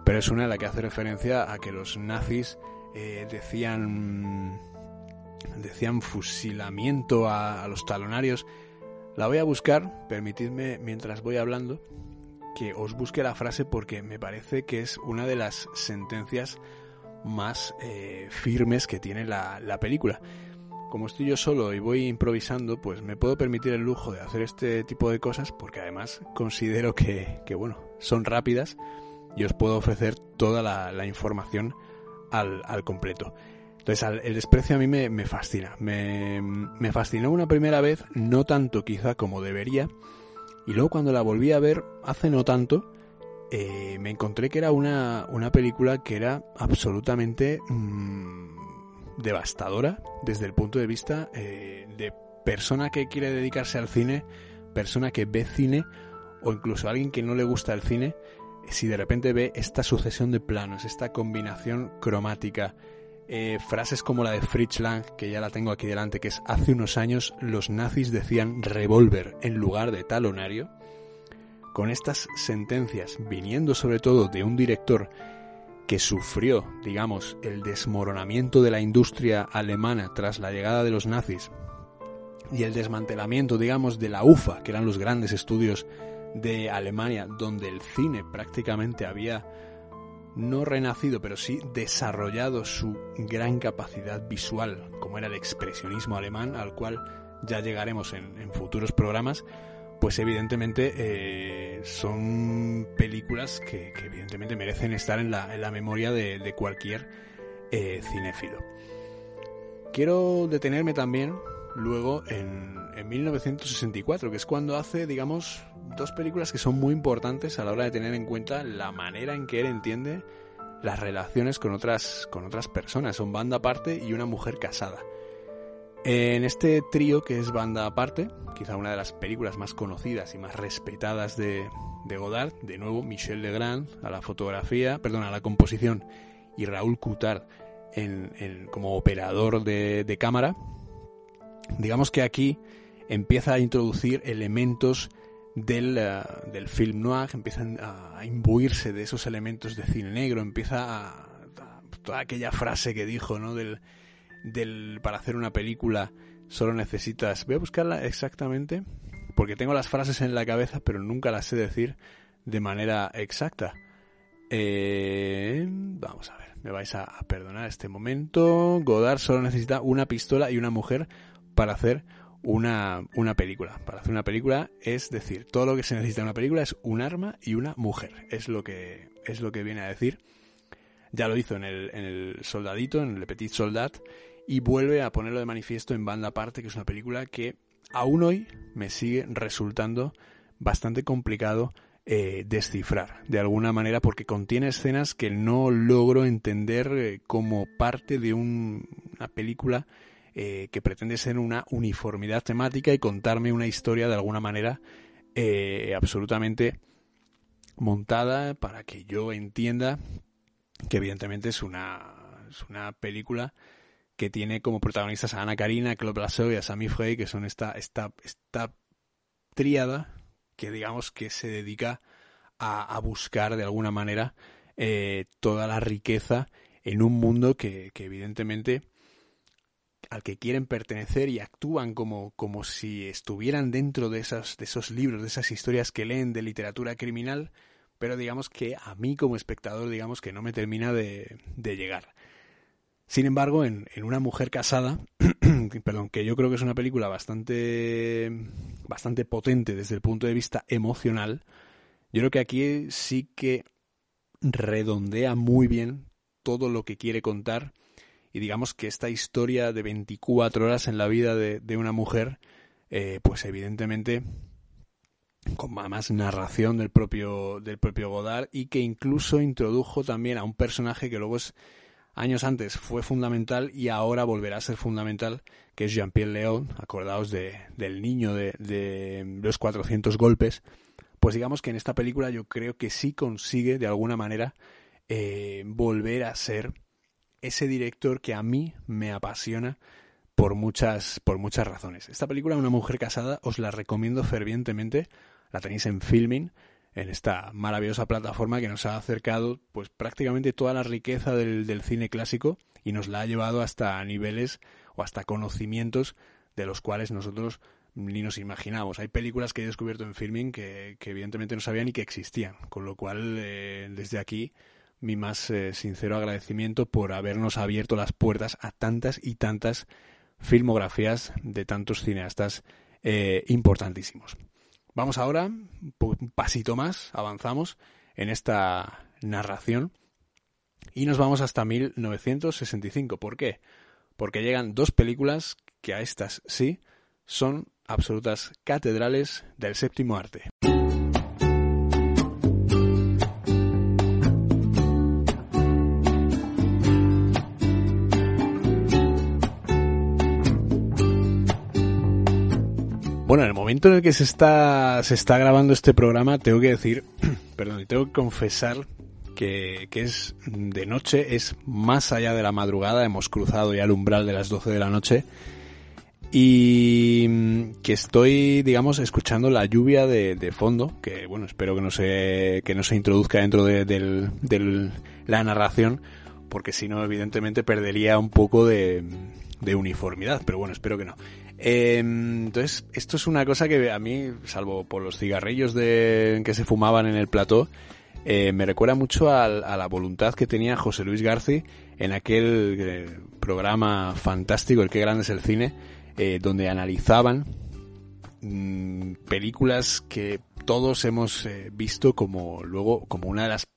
pero es una en la que hace referencia a que los nazis eh, decían decían fusilamiento a, los talonarios. La voy a buscar, permitidme mientras voy hablando que os busque la frase porque me parece que es una de las sentencias más eh, firmes que tiene la, película. Como estoy yo solo y voy improvisando, pues me puedo permitir el lujo de hacer este tipo de cosas porque además considero que, que bueno, son rápidas y os puedo ofrecer toda la, información al, completo. Entonces, el desprecio a mí me, fascina. Me, fascinó una primera vez, no tanto quizá como debería, y luego cuando la volví a ver hace no tanto, eh, me encontré que era una, película que era absolutamente mm, devastadora desde el punto de vista eh, de persona que quiere dedicarse al cine, persona que ve cine o incluso alguien que no le gusta el cine si de repente ve esta sucesión de planos, esta combinación cromática, eh, frases como la de Fritz Lang, que ya la tengo aquí delante, que es hace unos años los nazis decían revólver en lugar de talonario, con estas sentencias viniendo sobre todo de un director que sufrió, digamos, el desmoronamiento de la industria alemana tras la llegada de los nazis y el desmantelamiento, digamos, de la UFA, que eran los grandes estudios de Alemania, donde el cine prácticamente había no renacido, pero sí desarrollado su gran capacidad visual, como era el expresionismo alemán, al cual ya llegaremos en, futuros programas, pues evidentemente eh, son películas que, evidentemente merecen estar en la, en la memoria de, cualquier eh, cinéfilo. Quiero detenerme también luego en, en 1964, que es cuando hace, digamos, dos películas que son muy importantes a la hora de tener en cuenta la manera en que él entiende las relaciones con otras, con otras personas. Son banda aparte y una mujer casada. En este trío que es banda aparte, quizá una de las películas más conocidas y más respetadas de, de Godard, de nuevo Michel Legrand a la fotografía, perdón, a la composición y Raúl Coutard en, como operador de, cámara, digamos que aquí empieza a introducir elementos del, eh, del film noir, empiezan a imbuirse de esos elementos de cine negro, empieza a, toda aquella frase que dijo, ¿no? Del, del para hacer una película solo necesitas, voy a buscarla exactamente, porque tengo las frases en la cabeza, pero nunca las sé decir de manera exacta. Eh, vamos a ver, me vais a perdonar este momento. Godard solo necesita una pistola y una mujer para hacer una, una película. Para hacer una película es decir, todo lo que se necesita en una película es un arma y una mujer. Es lo que, es lo que viene a decir. Ya lo hizo en el, en el Soldadito, en el Petit Soldat, y vuelve a ponerlo de manifiesto en Banda Aparte, que es una película que aún hoy me sigue resultando bastante complicado eh, descifrar de alguna manera porque contiene escenas que no logro entender eh, como parte de una película eh, que pretende ser una uniformidad temática y contarme una historia de alguna manera absolutamente montada para que yo entienda que evidentemente es una, es una película que tiene como protagonistas a Ana Karina, a Claude y a Sami Frey, que son esta, esta, esta tríada que digamos que se dedica a, buscar de alguna manera eh, toda la riqueza en un mundo que, evidentemente al que quieren pertenecer y actúan como, como si estuvieran dentro de, esas, de esos libros, de esas historias que leen de literatura criminal, pero digamos que a mí como espectador digamos que no me termina de llegar. Sin embargo, en, Una mujer casada, perdón, que yo creo que es una película bastante, bastante potente desde el punto de vista emocional, yo creo que aquí sí que redondea muy bien todo lo que quiere contar. Y digamos que esta historia de 24 horas en la vida de, una mujer, eh, pues evidentemente con más narración del propio, del propio Godard y que incluso introdujo también a un personaje que luego es años antes fue fundamental y ahora volverá a ser fundamental, que es Jean-Pierre León, acordaos de, del niño de, los 400 golpes, pues digamos que en esta película yo creo que sí consigue de alguna manera eh, volver a ser ese director que a mí me apasiona por muchas, por muchas razones. Esta película, Una mujer casada, os la recomiendo fervientemente, la tenéis en filming, en esta maravillosa plataforma que nos ha acercado pues prácticamente toda la riqueza del, cine clásico y nos la ha llevado hasta niveles o hasta conocimientos de los cuales nosotros ni nos imaginamos. Hay películas que he descubierto en filming que, evidentemente no sabía ni que existían, con lo cual eh, desde aquí mi más eh, sincero agradecimiento por habernos abierto las puertas a tantas y tantas filmografías de tantos cineastas eh, importantísimos. Vamos ahora, un pasito más, avanzamos en esta narración y nos vamos hasta 1965. ¿Por qué? Porque llegan dos películas que a estas sí son absolutas catedrales del séptimo arte. Bueno, en el momento en el que se está, se está grabando este programa, tengo que decir, perdón, tengo que confesar que, que, es de noche, es más allá de la madrugada, hemos cruzado ya el umbral de las 12 de la noche y que estoy, digamos, escuchando la lluvia de, de fondo, que bueno, espero que no se, que no se introduzca dentro de la narración, porque si no, evidentemente perdería un poco de, de uniformidad, pero bueno, espero que no. Em, entonces, esto es una cosa que a mí, salvo por los cigarrillos de, que se fumaban en el plató, eh, me recuerda mucho a, la voluntad que tenía José Luis Garci en aquel eh, programa fantástico, El que grande es el cine, eh, donde analizaban mm, películas que todos hemos visto como luego como una de las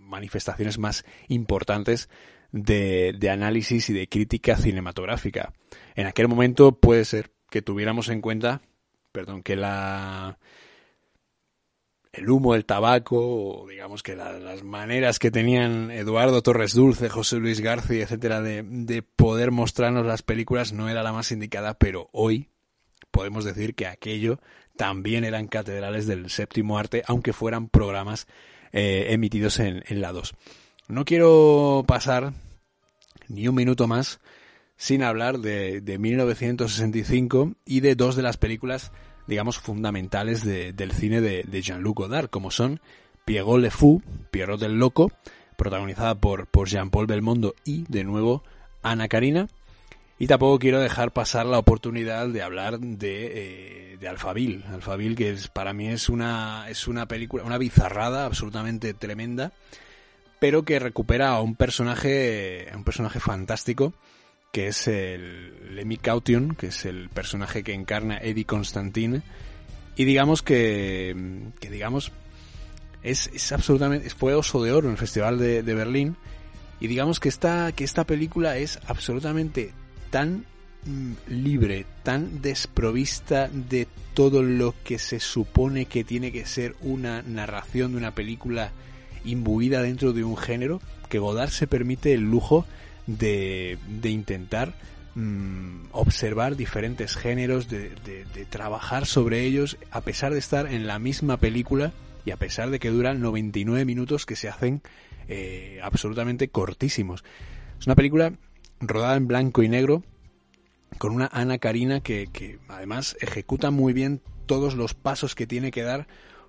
manifestaciones más importantes de, de análisis y de crítica cinematográfica. En aquel momento puede ser que tuviéramos en cuenta, perdón, que la el humo del tabaco, o digamos que las maneras que tenían Eduardo Torres Dulce, José Luis García, etcétera, de, de poder mostrarnos las películas no era la más indicada, pero hoy podemos decir que aquello también eran catedrales del séptimo arte, aunque fueran programas eh, emitidos en, en la 2. No quiero pasar ni un minuto más sin hablar de, de 1965 y de dos de las películas, digamos, fundamentales del cine de, Jean-Luc Godard, como son Pierrot Le Fou, Pierrot del Loco, protagonizada por, por Jean-Paul Belmondo y, de nuevo, Ana Karina. Y tampoco quiero dejar pasar la oportunidad de hablar de, eh, de que es, para mí es una, es una película, una bizarrada absolutamente tremenda pero que recupera a un personaje, a un personaje fantástico, que es el Lemmy Caution, que es el personaje que encarna Eddie Constantine, y digamos que, que digamos, es, es absolutamente, fue oso de oro en el Festival de, de Berlín, y digamos que esta, que esta película es absolutamente tan mm, libre, tan desprovista de todo lo que se supone que tiene que ser una narración de una película imbuida dentro de un género, que Godard se permite el lujo de, de intentar mm, observar diferentes géneros, de, de, trabajar sobre ellos, a pesar de estar en la misma película y a pesar de que duran 99 minutos que se hacen eh, absolutamente cortísimos. Es una película rodada en blanco y negro, con una Ana Karina que, que además ejecuta muy bien todos los pasos que tiene que dar,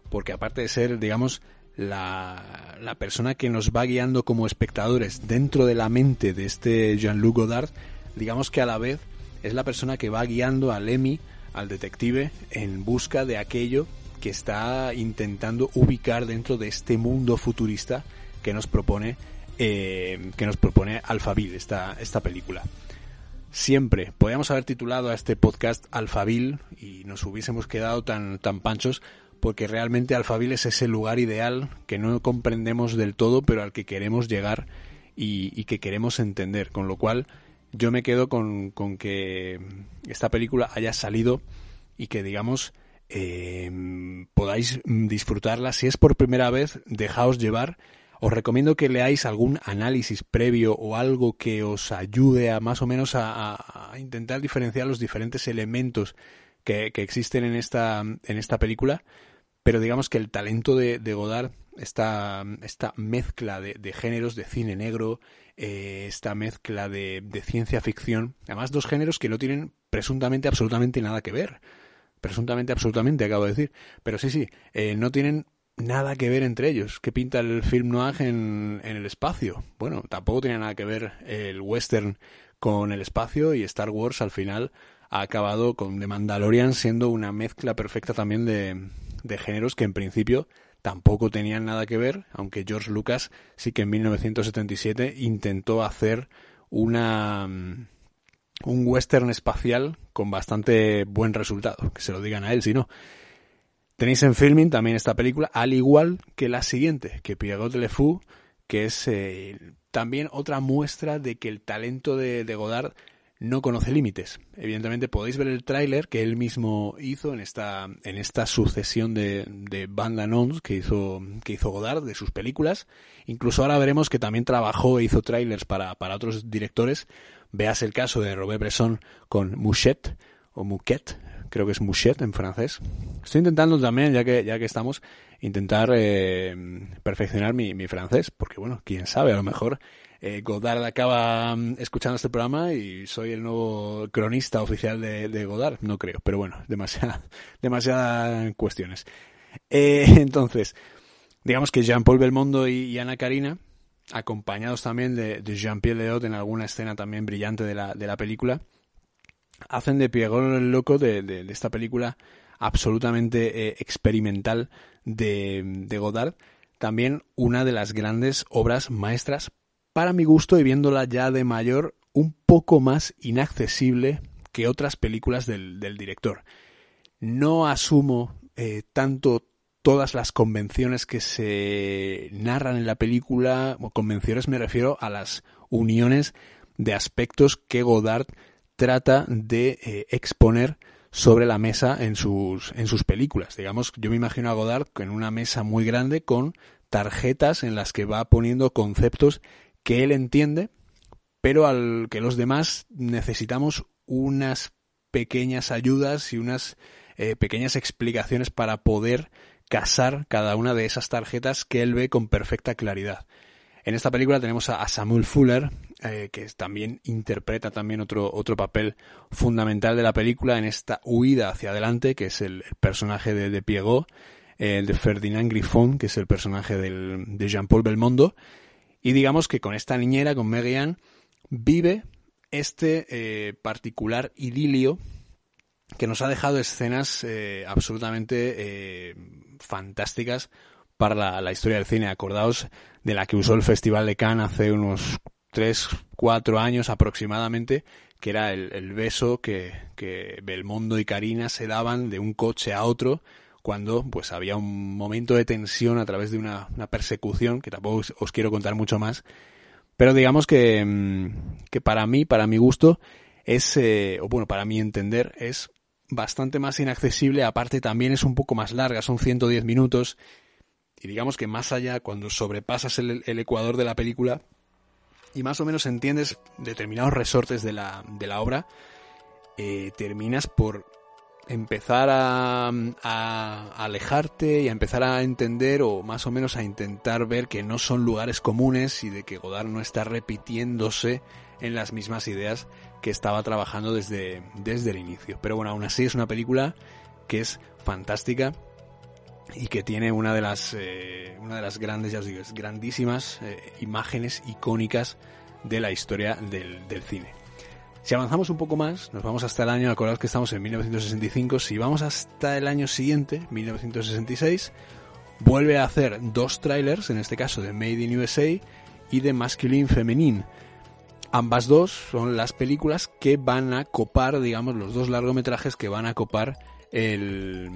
porque aparte de ser, digamos, la, persona que nos va guiando como espectadores dentro de la mente de este Jean-Luc Godard, digamos que a la vez es la persona que va guiando a Lemmy, al detective, en busca de aquello que está intentando ubicar dentro de este mundo futurista que nos propone eh, que nos propone Alphaville, esta, esta película. Siempre podríamos haber titulado a este podcast Alphaville y nos hubiésemos quedado tan, tan panchos porque realmente Alphaville es ese lugar ideal que no comprendemos del todo, pero al que queremos llegar y, y que queremos entender. Con lo cual, yo me quedo con, con que esta película haya salido y que, digamos, eh, podáis disfrutarla. Si es por primera vez, dejaos llevar. Os recomiendo que leáis algún análisis previo o algo que os ayude a más o menos a, a intentar diferenciar los diferentes elementos que, que existen en esta, en esta película pero digamos que el talento de, Godard, esta, esta mezcla de, de, géneros de cine negro, eh, esta mezcla de, de, ciencia ficción, además dos géneros que no tienen presuntamente absolutamente nada que ver. Presuntamente, absolutamente, acabo de decir. Pero sí, sí, eh, no tienen nada que ver entre ellos. ¿Qué pinta el film noir en, en el espacio? Bueno, tampoco tiene nada que ver el western con el espacio y Star Wars al final ha acabado con The Mandalorian siendo una mezcla perfecta también de, de géneros que en principio tampoco tenían nada que ver, aunque George Lucas sí que en 1977 intentó hacer una mm, un western espacial con bastante buen resultado, que se lo digan a él si no. Tenéis en filming también esta película, al igual que la siguiente, que Pierrot Le Fou, que es eh, también otra muestra de que el talento de, de Godard no conoce límites. Evidentemente podéis ver el tráiler que él mismo hizo en esta, en esta sucesión de, de banda annons que hizo, que hizo Godard de sus películas. Incluso ahora veremos que también trabajó e hizo trailers para, para otros directores. Veas el caso de Robert Bresson con Mouchet, o Mouquet, creo que es Mouchet en francés. Estoy intentando también, ya que, ya que estamos, intentar eh, perfeccionar mi, mi francés, porque bueno, quién sabe, a lo mejor eh, Godard acaba mm, escuchando este programa y soy el nuevo cronista oficial de, Godard. No creo, pero bueno, demasiadas cuestiones. Eh, entonces, digamos que Jean-Paul Belmondo y, Ana Karina, acompañados también de, Jean-Pierre Leot en alguna escena también brillante de la, película, hacen de Pierrot el loco de esta película absolutamente eh, experimental de, de Godard, también una de las grandes obras maestras para mi gusto y viéndola ya de mayor, un poco más inaccesible que otras películas del, director. No asumo eh, tanto todas las convenciones que se narran en la película, o convenciones me refiero a las uniones de aspectos que Godard trata de eh, exponer sobre la mesa en sus, en sus películas. Digamos, yo me imagino a Godard en una mesa muy grande con tarjetas en las que va poniendo conceptos que él entiende, pero al que los demás necesitamos unas pequeñas ayudas y unas eh, pequeñas explicaciones para poder casar cada una de esas tarjetas que él ve con perfecta claridad. En esta película tenemos a, Samuel Fuller, eh, que también interpreta también otro, otro papel fundamental de la película en esta huida hacia adelante, que es el, el personaje de, de Piego, eh, de Ferdinand Griffon, que es el personaje de Jean-Paul Belmondo, y digamos que con esta niñera, con Megan, vive este eh, particular idilio que nos ha dejado escenas eh, absolutamente eh, fantásticas para la, historia del cine. Acordaos de la que usó el Festival de Cannes hace unos 3, 4 años aproximadamente, que era el, beso que, que Belmondo y Karina se daban de un coche a otro cuando pues había un momento de tensión a través de una, persecución, que tampoco os, quiero contar mucho más, pero digamos que, mm, que para mí, para mi gusto, es, eh, o bueno, para mi entender, es bastante más inaccesible, aparte también es un poco más larga, son 110 minutos, y digamos que más allá, cuando sobrepasas el, ecuador de la película, y más o menos entiendes determinados resortes de la, de la obra, eh, terminas por empezar a, alejarte y a empezar a entender o más o menos a intentar ver que no son lugares comunes y de que Godard no está repitiéndose en las mismas ideas que estaba trabajando desde, desde el inicio. Pero bueno, aún así es una película que es fantástica y que tiene una de las, eh, una de las grandes, ya os digo, grandísimas eh, imágenes icónicas de la historia del, del cine. Si avanzamos un poco más, nos vamos hasta el año, acordaos que estamos en 1965, si vamos hasta el año siguiente, 1966, vuelve a hacer dos trailers, en este caso de Made in USA y de Masculine Feminine. Ambas dos son las películas que van a copar, digamos, los dos largometrajes que van a copar el,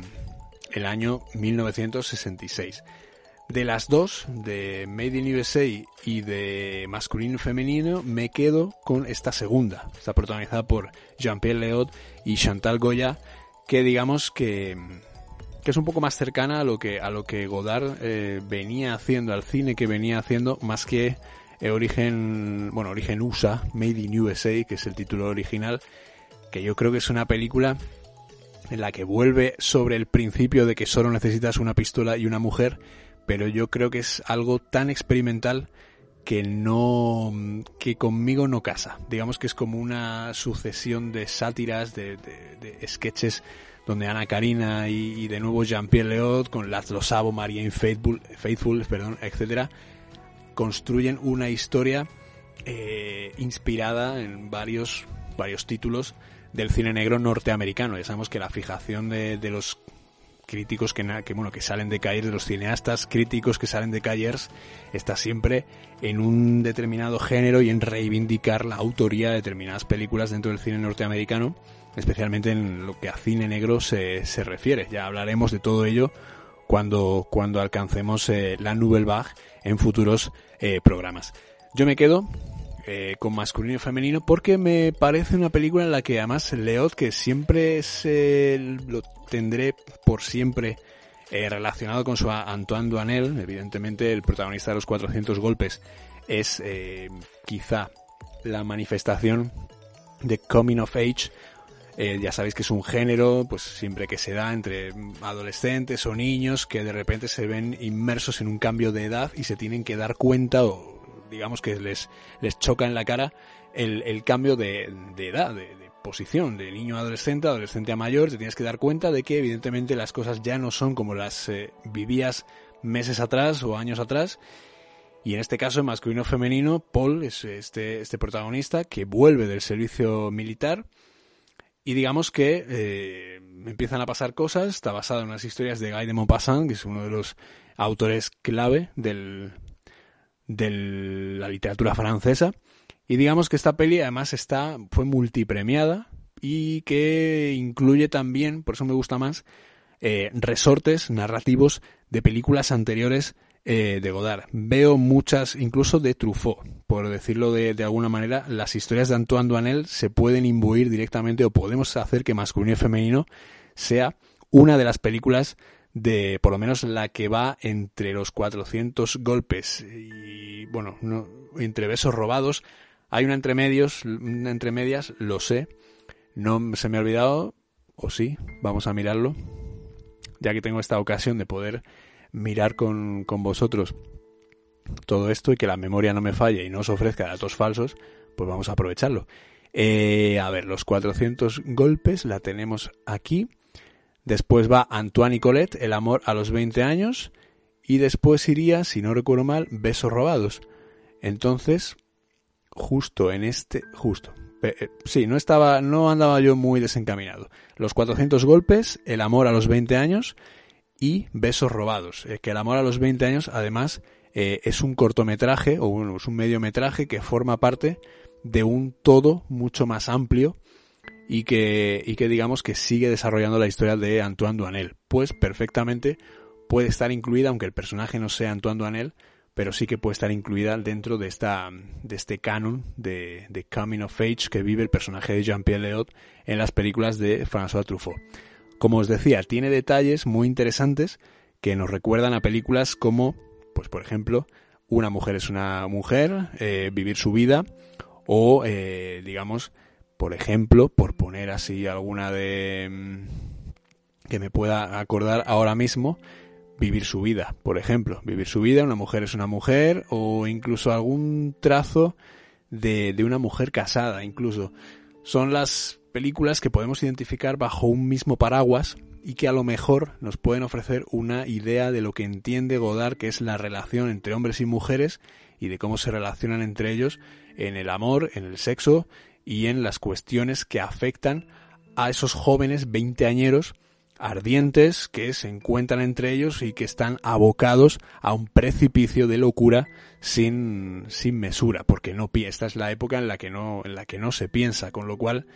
el año 1966. De las dos, de Made in USA y de Masculino Femenino, me quedo con esta segunda. Está protagonizada por Jean-Pierre Leot y Chantal Goya, que digamos que, que es un poco más cercana a lo que, a lo que Godard eh, venía haciendo, al cine que venía haciendo, más que eh, origen, bueno, origen USA, Made in USA, que es el título original, que yo creo que es una película en la que vuelve sobre el principio de que solo necesitas una pistola y una mujer pero yo creo que es algo tan experimental que no que conmigo no casa. Digamos que es como una sucesión de sátiras, de, sketches donde Ana Karina y, de nuevo Jean-Pierre Leot con Laszlo Sabo, Marianne Faithful, Faithful perdón, etcétera, construyen una historia eh, inspirada en varios varios títulos del cine negro norteamericano. Ya sabemos que la fijación de, de los críticos que, que, bueno, que salen de Cayers, de los cineastas críticos que salen de Cayers, está siempre en un determinado género y en reivindicar la autoría de determinadas películas dentro del cine norteamericano, especialmente en lo que a cine negro se, se refiere. Ya hablaremos de todo ello cuando, cuando alcancemos eh, la Nouvelle Vague en futuros eh, programas. Yo me quedo eh, con masculino y femenino porque me parece una película en la que además Leot, que siempre se lo tendré por siempre eh, relacionado con su Antoine Duanel, evidentemente el protagonista de los 400 golpes es eh, quizá la manifestación de Coming of Age. ya sabéis que es un género, pues siempre que se da entre adolescentes o niños que de repente se ven inmersos en un cambio de edad y se tienen que dar cuenta o digamos que les, les choca en la cara el, el cambio de, de edad, de, posición, de niño a adolescente, adolescente a mayor, te tienes que dar cuenta de que evidentemente las cosas ya no son como las eh, vivías meses atrás o años atrás. Y en este caso, masculino femenino, Paul es este, este protagonista que vuelve del servicio militar y digamos que eh, empiezan a pasar cosas. Está basado en unas historias de Guy de Maupassant, que es uno de los autores clave del, de la literatura francesa. Y digamos que esta peli además está, fue multipremiada y que incluye también, por eso me gusta más, eh, resortes narrativos de películas anteriores eh, de Godard. Veo muchas, incluso de Truffaut, por decirlo de, de, alguna manera, las historias de Antoine Duanel se pueden imbuir directamente o podemos hacer que masculino y femenino sea una de las películas de por lo menos la que va entre los 400 golpes y bueno, no, entre besos robados. Hay una entre medios, una entre medias, lo sé. No se me ha olvidado, o sí, vamos a mirarlo. Ya que tengo esta ocasión de poder mirar con, con vosotros todo esto y que la memoria no me falle y no os ofrezca datos falsos, pues vamos a aprovecharlo. Eh, a ver, los 400 golpes la tenemos aquí. Después va Antoine y Colette, El amor a los 20 años. Y después iría, si no recuerdo mal, Besos robados. Entonces, justo en este, justo. Eh, sí, no estaba, no andaba yo muy desencaminado. Los 400 golpes, El amor a los 20 años y Besos robados, que el amor a los 20 años además es un cortometraje o bueno, es un mediometraje que forma parte de un todo mucho más amplio y que, y que digamos que sigue desarrollando la historia de Antoine Duanel. Pues perfectamente puede estar incluida, aunque el personaje no sea Antoine Duanel, pero sí que puede estar incluida dentro de esta de este canon de, de coming of age que vive el personaje de Jean-Pierre Léot en las películas de François Truffaut. Como os decía, tiene detalles muy interesantes que nos recuerdan a películas como, pues por ejemplo, Una mujer es una mujer, eh, Vivir su vida, o eh, digamos, por ejemplo, por poner así alguna de mm, que me pueda acordar ahora mismo, vivir su vida, por ejemplo, vivir su vida, una mujer es una mujer, o incluso algún trazo de, de una mujer casada, incluso. Son las películas que podemos identificar bajo un mismo paraguas y que a lo mejor nos pueden ofrecer una idea de lo que entiende Godard que es la relación entre hombres y mujeres y de cómo se relacionan entre ellos en el amor, en el sexo y en las cuestiones que afectan a esos jóvenes veinteañeros ardientes que se encuentran entre ellos y que están abocados a un precipicio de locura sin, sin mesura, porque no esta es la época en la que no, en la que no se piensa, con lo cual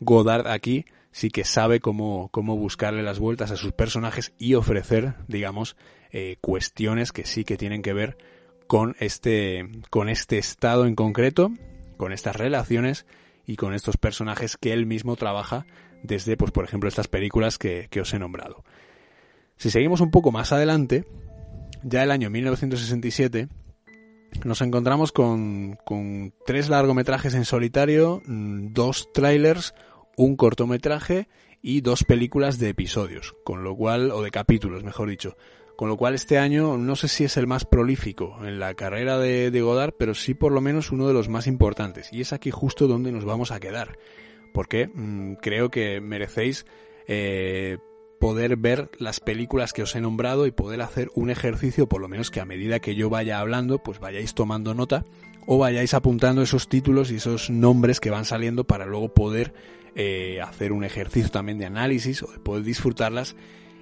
Godard aquí sí que sabe cómo, cómo buscarle las vueltas a sus personajes y ofrecer, digamos, eh, cuestiones que sí que tienen que ver con este, con este estado en concreto, con estas relaciones y con estos personajes que él mismo trabaja desde, pues, por ejemplo, estas películas que, que os he nombrado. Si seguimos un poco más adelante, ya el año 1967, nos encontramos con, con, tres largometrajes en solitario, dos trailers, un cortometraje y dos películas de episodios, con lo cual, o de capítulos, mejor dicho, con lo cual este año no sé si es el más prolífico en la carrera de, Godard, pero sí por lo menos uno de los más importantes. Y es aquí justo donde nos vamos a quedar. Porque mm, creo que merecéis eh, poder ver las películas que os he nombrado y poder hacer un ejercicio, por lo menos que a medida que yo vaya hablando, pues vayáis tomando nota o vayáis apuntando esos títulos y esos nombres que van saliendo para luego poder eh, hacer un ejercicio también de análisis o de poder disfrutarlas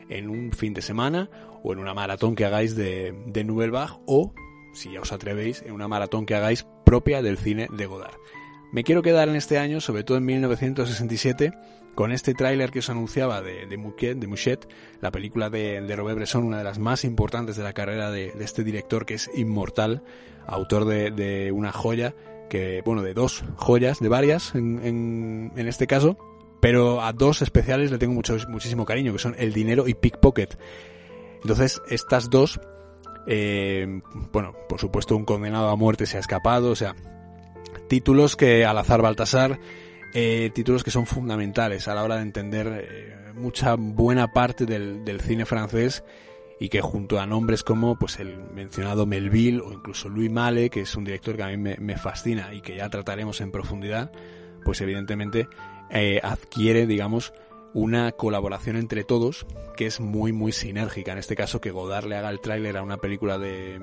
en un fin de semana o en una maratón que hagáis de, de Nouvelle o, si ya os atrevéis, en una maratón que hagáis propia del cine de Godard. Me quiero quedar en este año, sobre todo en 1967, con este tráiler que os anunciaba de, de, Mouquet, de Mouchet, la película de, de, Robert Bresson, una de las más importantes de la carrera de, este director que es inmortal, autor de, una joya, que, bueno, de dos joyas, de varias en, en, en este caso, pero a dos especiales le tengo mucho, muchísimo cariño, que son El Dinero y Pickpocket. Entonces, estas dos, eh, bueno, por supuesto un condenado a muerte se ha escapado, o sea, títulos que al azar Baltasar, eh, títulos que son fundamentales a la hora de entender eh, mucha buena parte del, del, cine francés y que junto a nombres como pues el mencionado Melville o incluso Louis Malle, que es un director que a mí me, me fascina y que ya trataremos en profundidad, pues evidentemente eh, adquiere, digamos, una colaboración entre todos que es muy muy sinérgica. En este caso que Godard le haga el tráiler a una película de,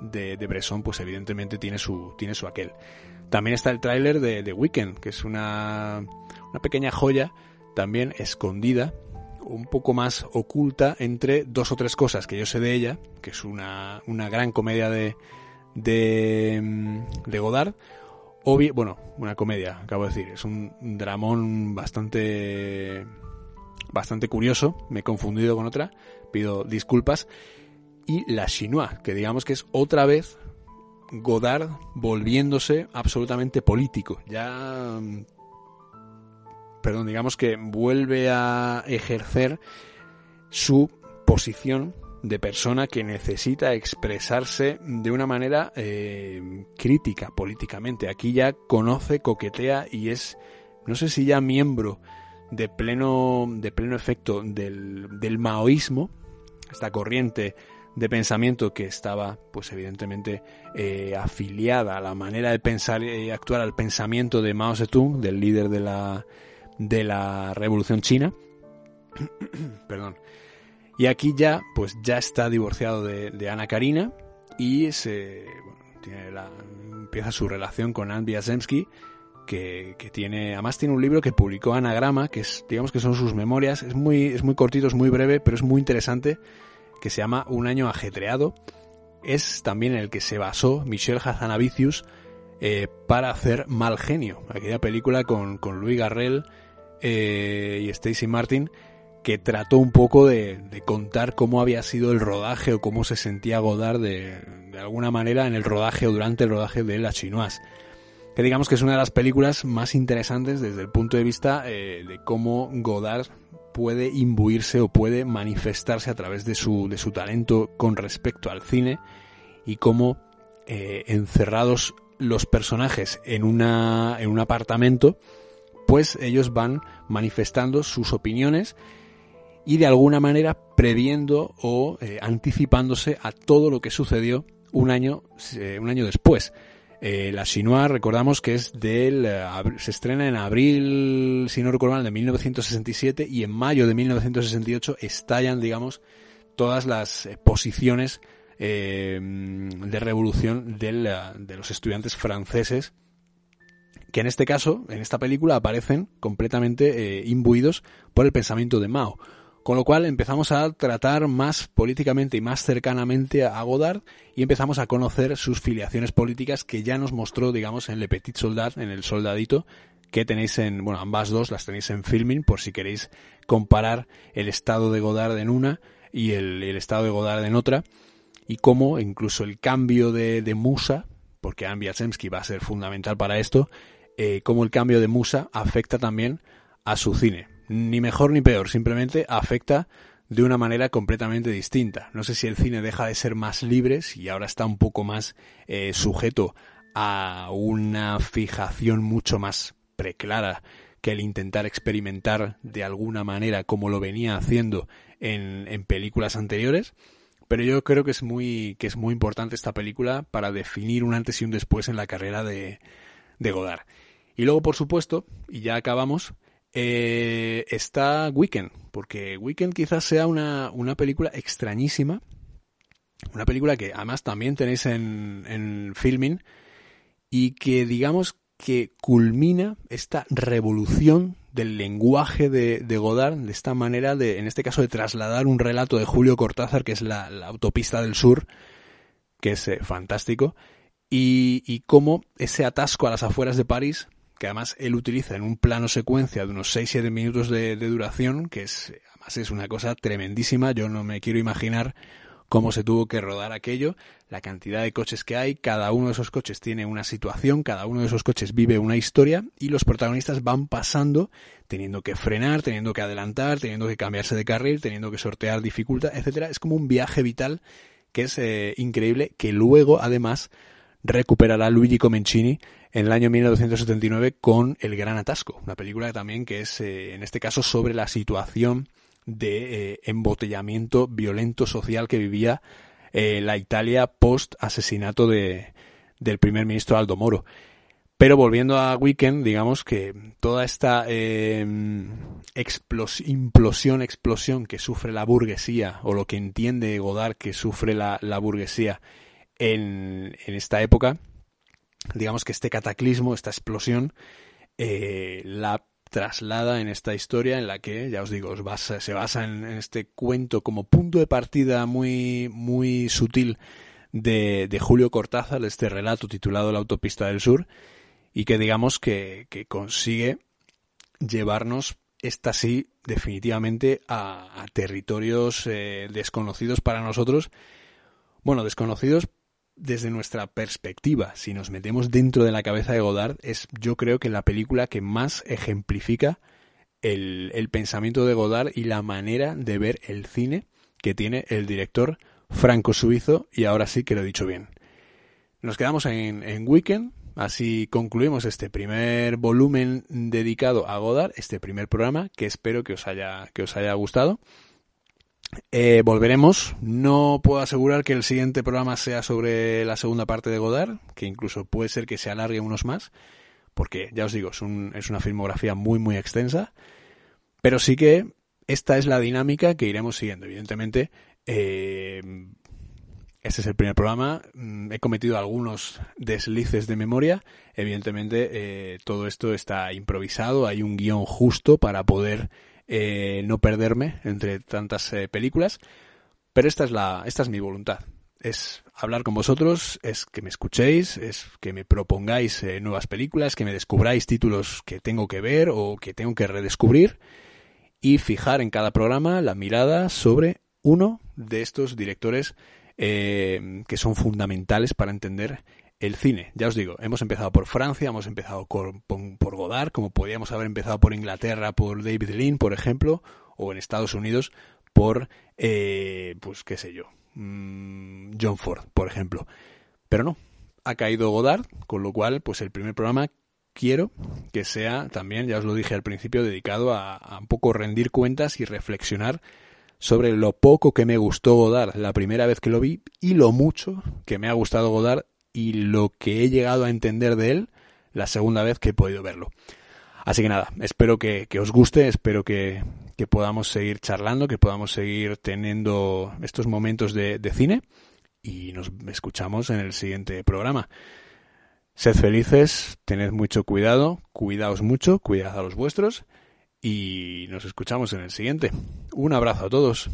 de, de, Bresson, pues evidentemente tiene su, tiene su aquel. También está el tráiler de The Weeknd, que es una, una pequeña joya también escondida, un poco más oculta entre dos o tres cosas que yo sé de ella, que es una, una gran comedia de, de, de Godard, Obvio, bueno, una comedia, acabo de decir. Es un dramón bastante. Bastante curioso. Me he confundido con otra. Pido disculpas. Y La Chinois, que digamos que es otra vez Godard volviéndose absolutamente político. Ya. Perdón, digamos que vuelve a ejercer su posición de persona que necesita expresarse de una manera eh, crítica políticamente. Aquí ya conoce, coquetea y es, no sé si ya miembro de pleno, de pleno efecto del, del maoísmo, esta corriente de pensamiento que estaba, pues evidentemente, eh, afiliada a la manera de pensar y actuar al pensamiento de Mao Zedong, del líder de la, de la revolución china. Perdón. Y aquí ya, pues ya está divorciado de, Ana Karina y se, tiene la, empieza su relación con Anne Biazemski, que, tiene, además tiene un libro que publicó Anagrama, que es, digamos que son sus memorias, es muy, es muy cortito, es muy breve, pero es muy interesante, que se llama Un año ajetreado. Es también el que se basó Michel Hazanavicius eh, para hacer Mal Genio, aquella película con, con Louis Garrel eh, y Stacy Martin, que trató un poco de, de, contar cómo había sido el rodaje o cómo se sentía Godard de, de alguna manera en el rodaje o durante el rodaje de La Chinoise que digamos que es una de las películas más interesantes desde el punto de vista eh, de cómo Godard puede imbuirse o puede manifestarse a través de su, de su talento con respecto al cine y cómo eh, encerrados los personajes en, una, en un apartamento, pues ellos van manifestando sus opiniones y de alguna manera previendo o eh, anticipándose a todo lo que sucedió un año, un año después. Eh, la Chinois, recordamos que es del, eh, se estrena en abril, si no recuerdo mal, de 1967 y en mayo de 1968 estallan, digamos, todas las posiciones eh, de revolución de los estudiantes franceses que en este caso, en esta película, aparecen completamente imbuidos por el pensamiento de Mao. Con lo cual empezamos a tratar más políticamente y más cercanamente a Godard y empezamos a conocer sus filiaciones políticas que ya nos mostró, digamos, en Le Petit Soldat, en El Soldadito, que tenéis en, bueno, ambas dos las tenéis en filming por si queréis comparar el estado de Godard en una y el, estado de Godard en otra y cómo incluso el cambio de, de musa, porque Anne Biaczemski va a ser fundamental para esto, eh, cómo el cambio de musa afecta también a su cine ni mejor ni peor, simplemente afecta de una manera completamente distinta. No sé si el cine deja de ser más libre, si ahora está un poco más eh, sujeto a una fijación mucho más preclara que el intentar experimentar de alguna manera como lo venía haciendo en, en películas anteriores. Pero yo creo que es muy, que es muy importante esta película para definir un antes y un después en la carrera de, de Godard. Y luego, por supuesto, y ya acabamos, eh, está Weekend, porque Weekend quizás sea una, una película extrañísima, una película que además también tenéis en, en filming y que digamos que culmina esta revolución del lenguaje de, de, Godard, de esta manera de, en este caso, de trasladar un relato de Julio Cortázar, que es la, autopista del sur, que es eh, fantástico, y, y cómo ese atasco a las afueras de París que además él utiliza en un plano secuencia de unos 6-7 minutos de, de, duración, que es, además es una cosa tremendísima, yo no me quiero imaginar cómo se tuvo que rodar aquello, la cantidad de coches que hay, cada uno de esos coches tiene una situación, cada uno de esos coches vive una historia y los protagonistas van pasando teniendo que frenar, teniendo que adelantar, teniendo que cambiarse de carril, teniendo que sortear dificultad, etcétera. Es como un viaje vital que es eh, increíble, que luego además recuperará Luigi Comencini en el año 1979 con El Gran Atasco, una película también que es, eh, en este caso, sobre la situación de eh, embotellamiento violento social que vivía eh, la Italia post asesinato de, del primer ministro Aldo Moro. Pero volviendo a Weekend, digamos que toda esta eh, implosión, explosión que sufre la burguesía, o lo que entiende Godard que sufre la, la burguesía en, en esta época, digamos que este cataclismo, esta explosión, eh, la traslada en esta historia en la que, ya os digo, se basa en, este cuento como punto de partida muy, muy sutil de, de, Julio Cortázar, este relato titulado La autopista del sur, y que digamos que, consigue llevarnos esta sí definitivamente a, a territorios eh, desconocidos para nosotros, bueno, desconocidos desde nuestra perspectiva, si nos metemos dentro de la cabeza de Godard, es yo creo que la película que más ejemplifica el, pensamiento de Godard y la manera de ver el cine que tiene el director franco-suizo, y ahora sí que lo he dicho bien. Nos quedamos en, en Weekend, así concluimos este primer volumen dedicado a Godard, este primer programa, que espero que os haya, que os haya gustado. Eh, volveremos. No puedo asegurar que el siguiente programa sea sobre la segunda parte de Godard, que incluso puede ser que se alargue unos más, porque ya os digo, es, un, es una filmografía muy, muy extensa. Pero sí que esta es la dinámica que iremos siguiendo. Evidentemente, eh, Este es el primer programa. Mm, He cometido algunos deslices de memoria. Evidentemente, eh, todo esto está improvisado. Hay un guion justo para poder eh, no perderme entre tantas eh, películas. Pero esta es la, esta es mi voluntad. Es hablar con vosotros, es que me escuchéis, es que me propongáis eh, nuevas películas, que me descubráis títulos que tengo que ver o que tengo que redescubrir y fijar en cada programa la mirada sobre uno de estos directores que son fundamentales para entender el cine. Ya os digo, hemos empezado por Francia, hemos empezado por, Godard, como podríamos haber empezado por Inglaterra, por David Lean, por ejemplo, o en Estados Unidos por, eh, pues qué sé yo, mmm, John Ford, por ejemplo. Pero no, ha caído Godard, con lo cual, pues el primer programa quiero que sea también, ya os lo dije al principio, dedicado a, a un poco rendir cuentas y reflexionar sobre lo poco que me gustó Godard la primera vez que lo vi y lo mucho que me ha gustado Godard y lo que he llegado a entender de él la segunda vez que he podido verlo. Así que nada, espero que, que os guste, espero que, que, podamos seguir charlando, que podamos seguir teniendo estos momentos de, de cine y nos escuchamos en el siguiente programa. Sed felices, tened mucho cuidado, cuidaos mucho, cuidad a los vuestros y nos escuchamos en el siguiente. Un abrazo a todos.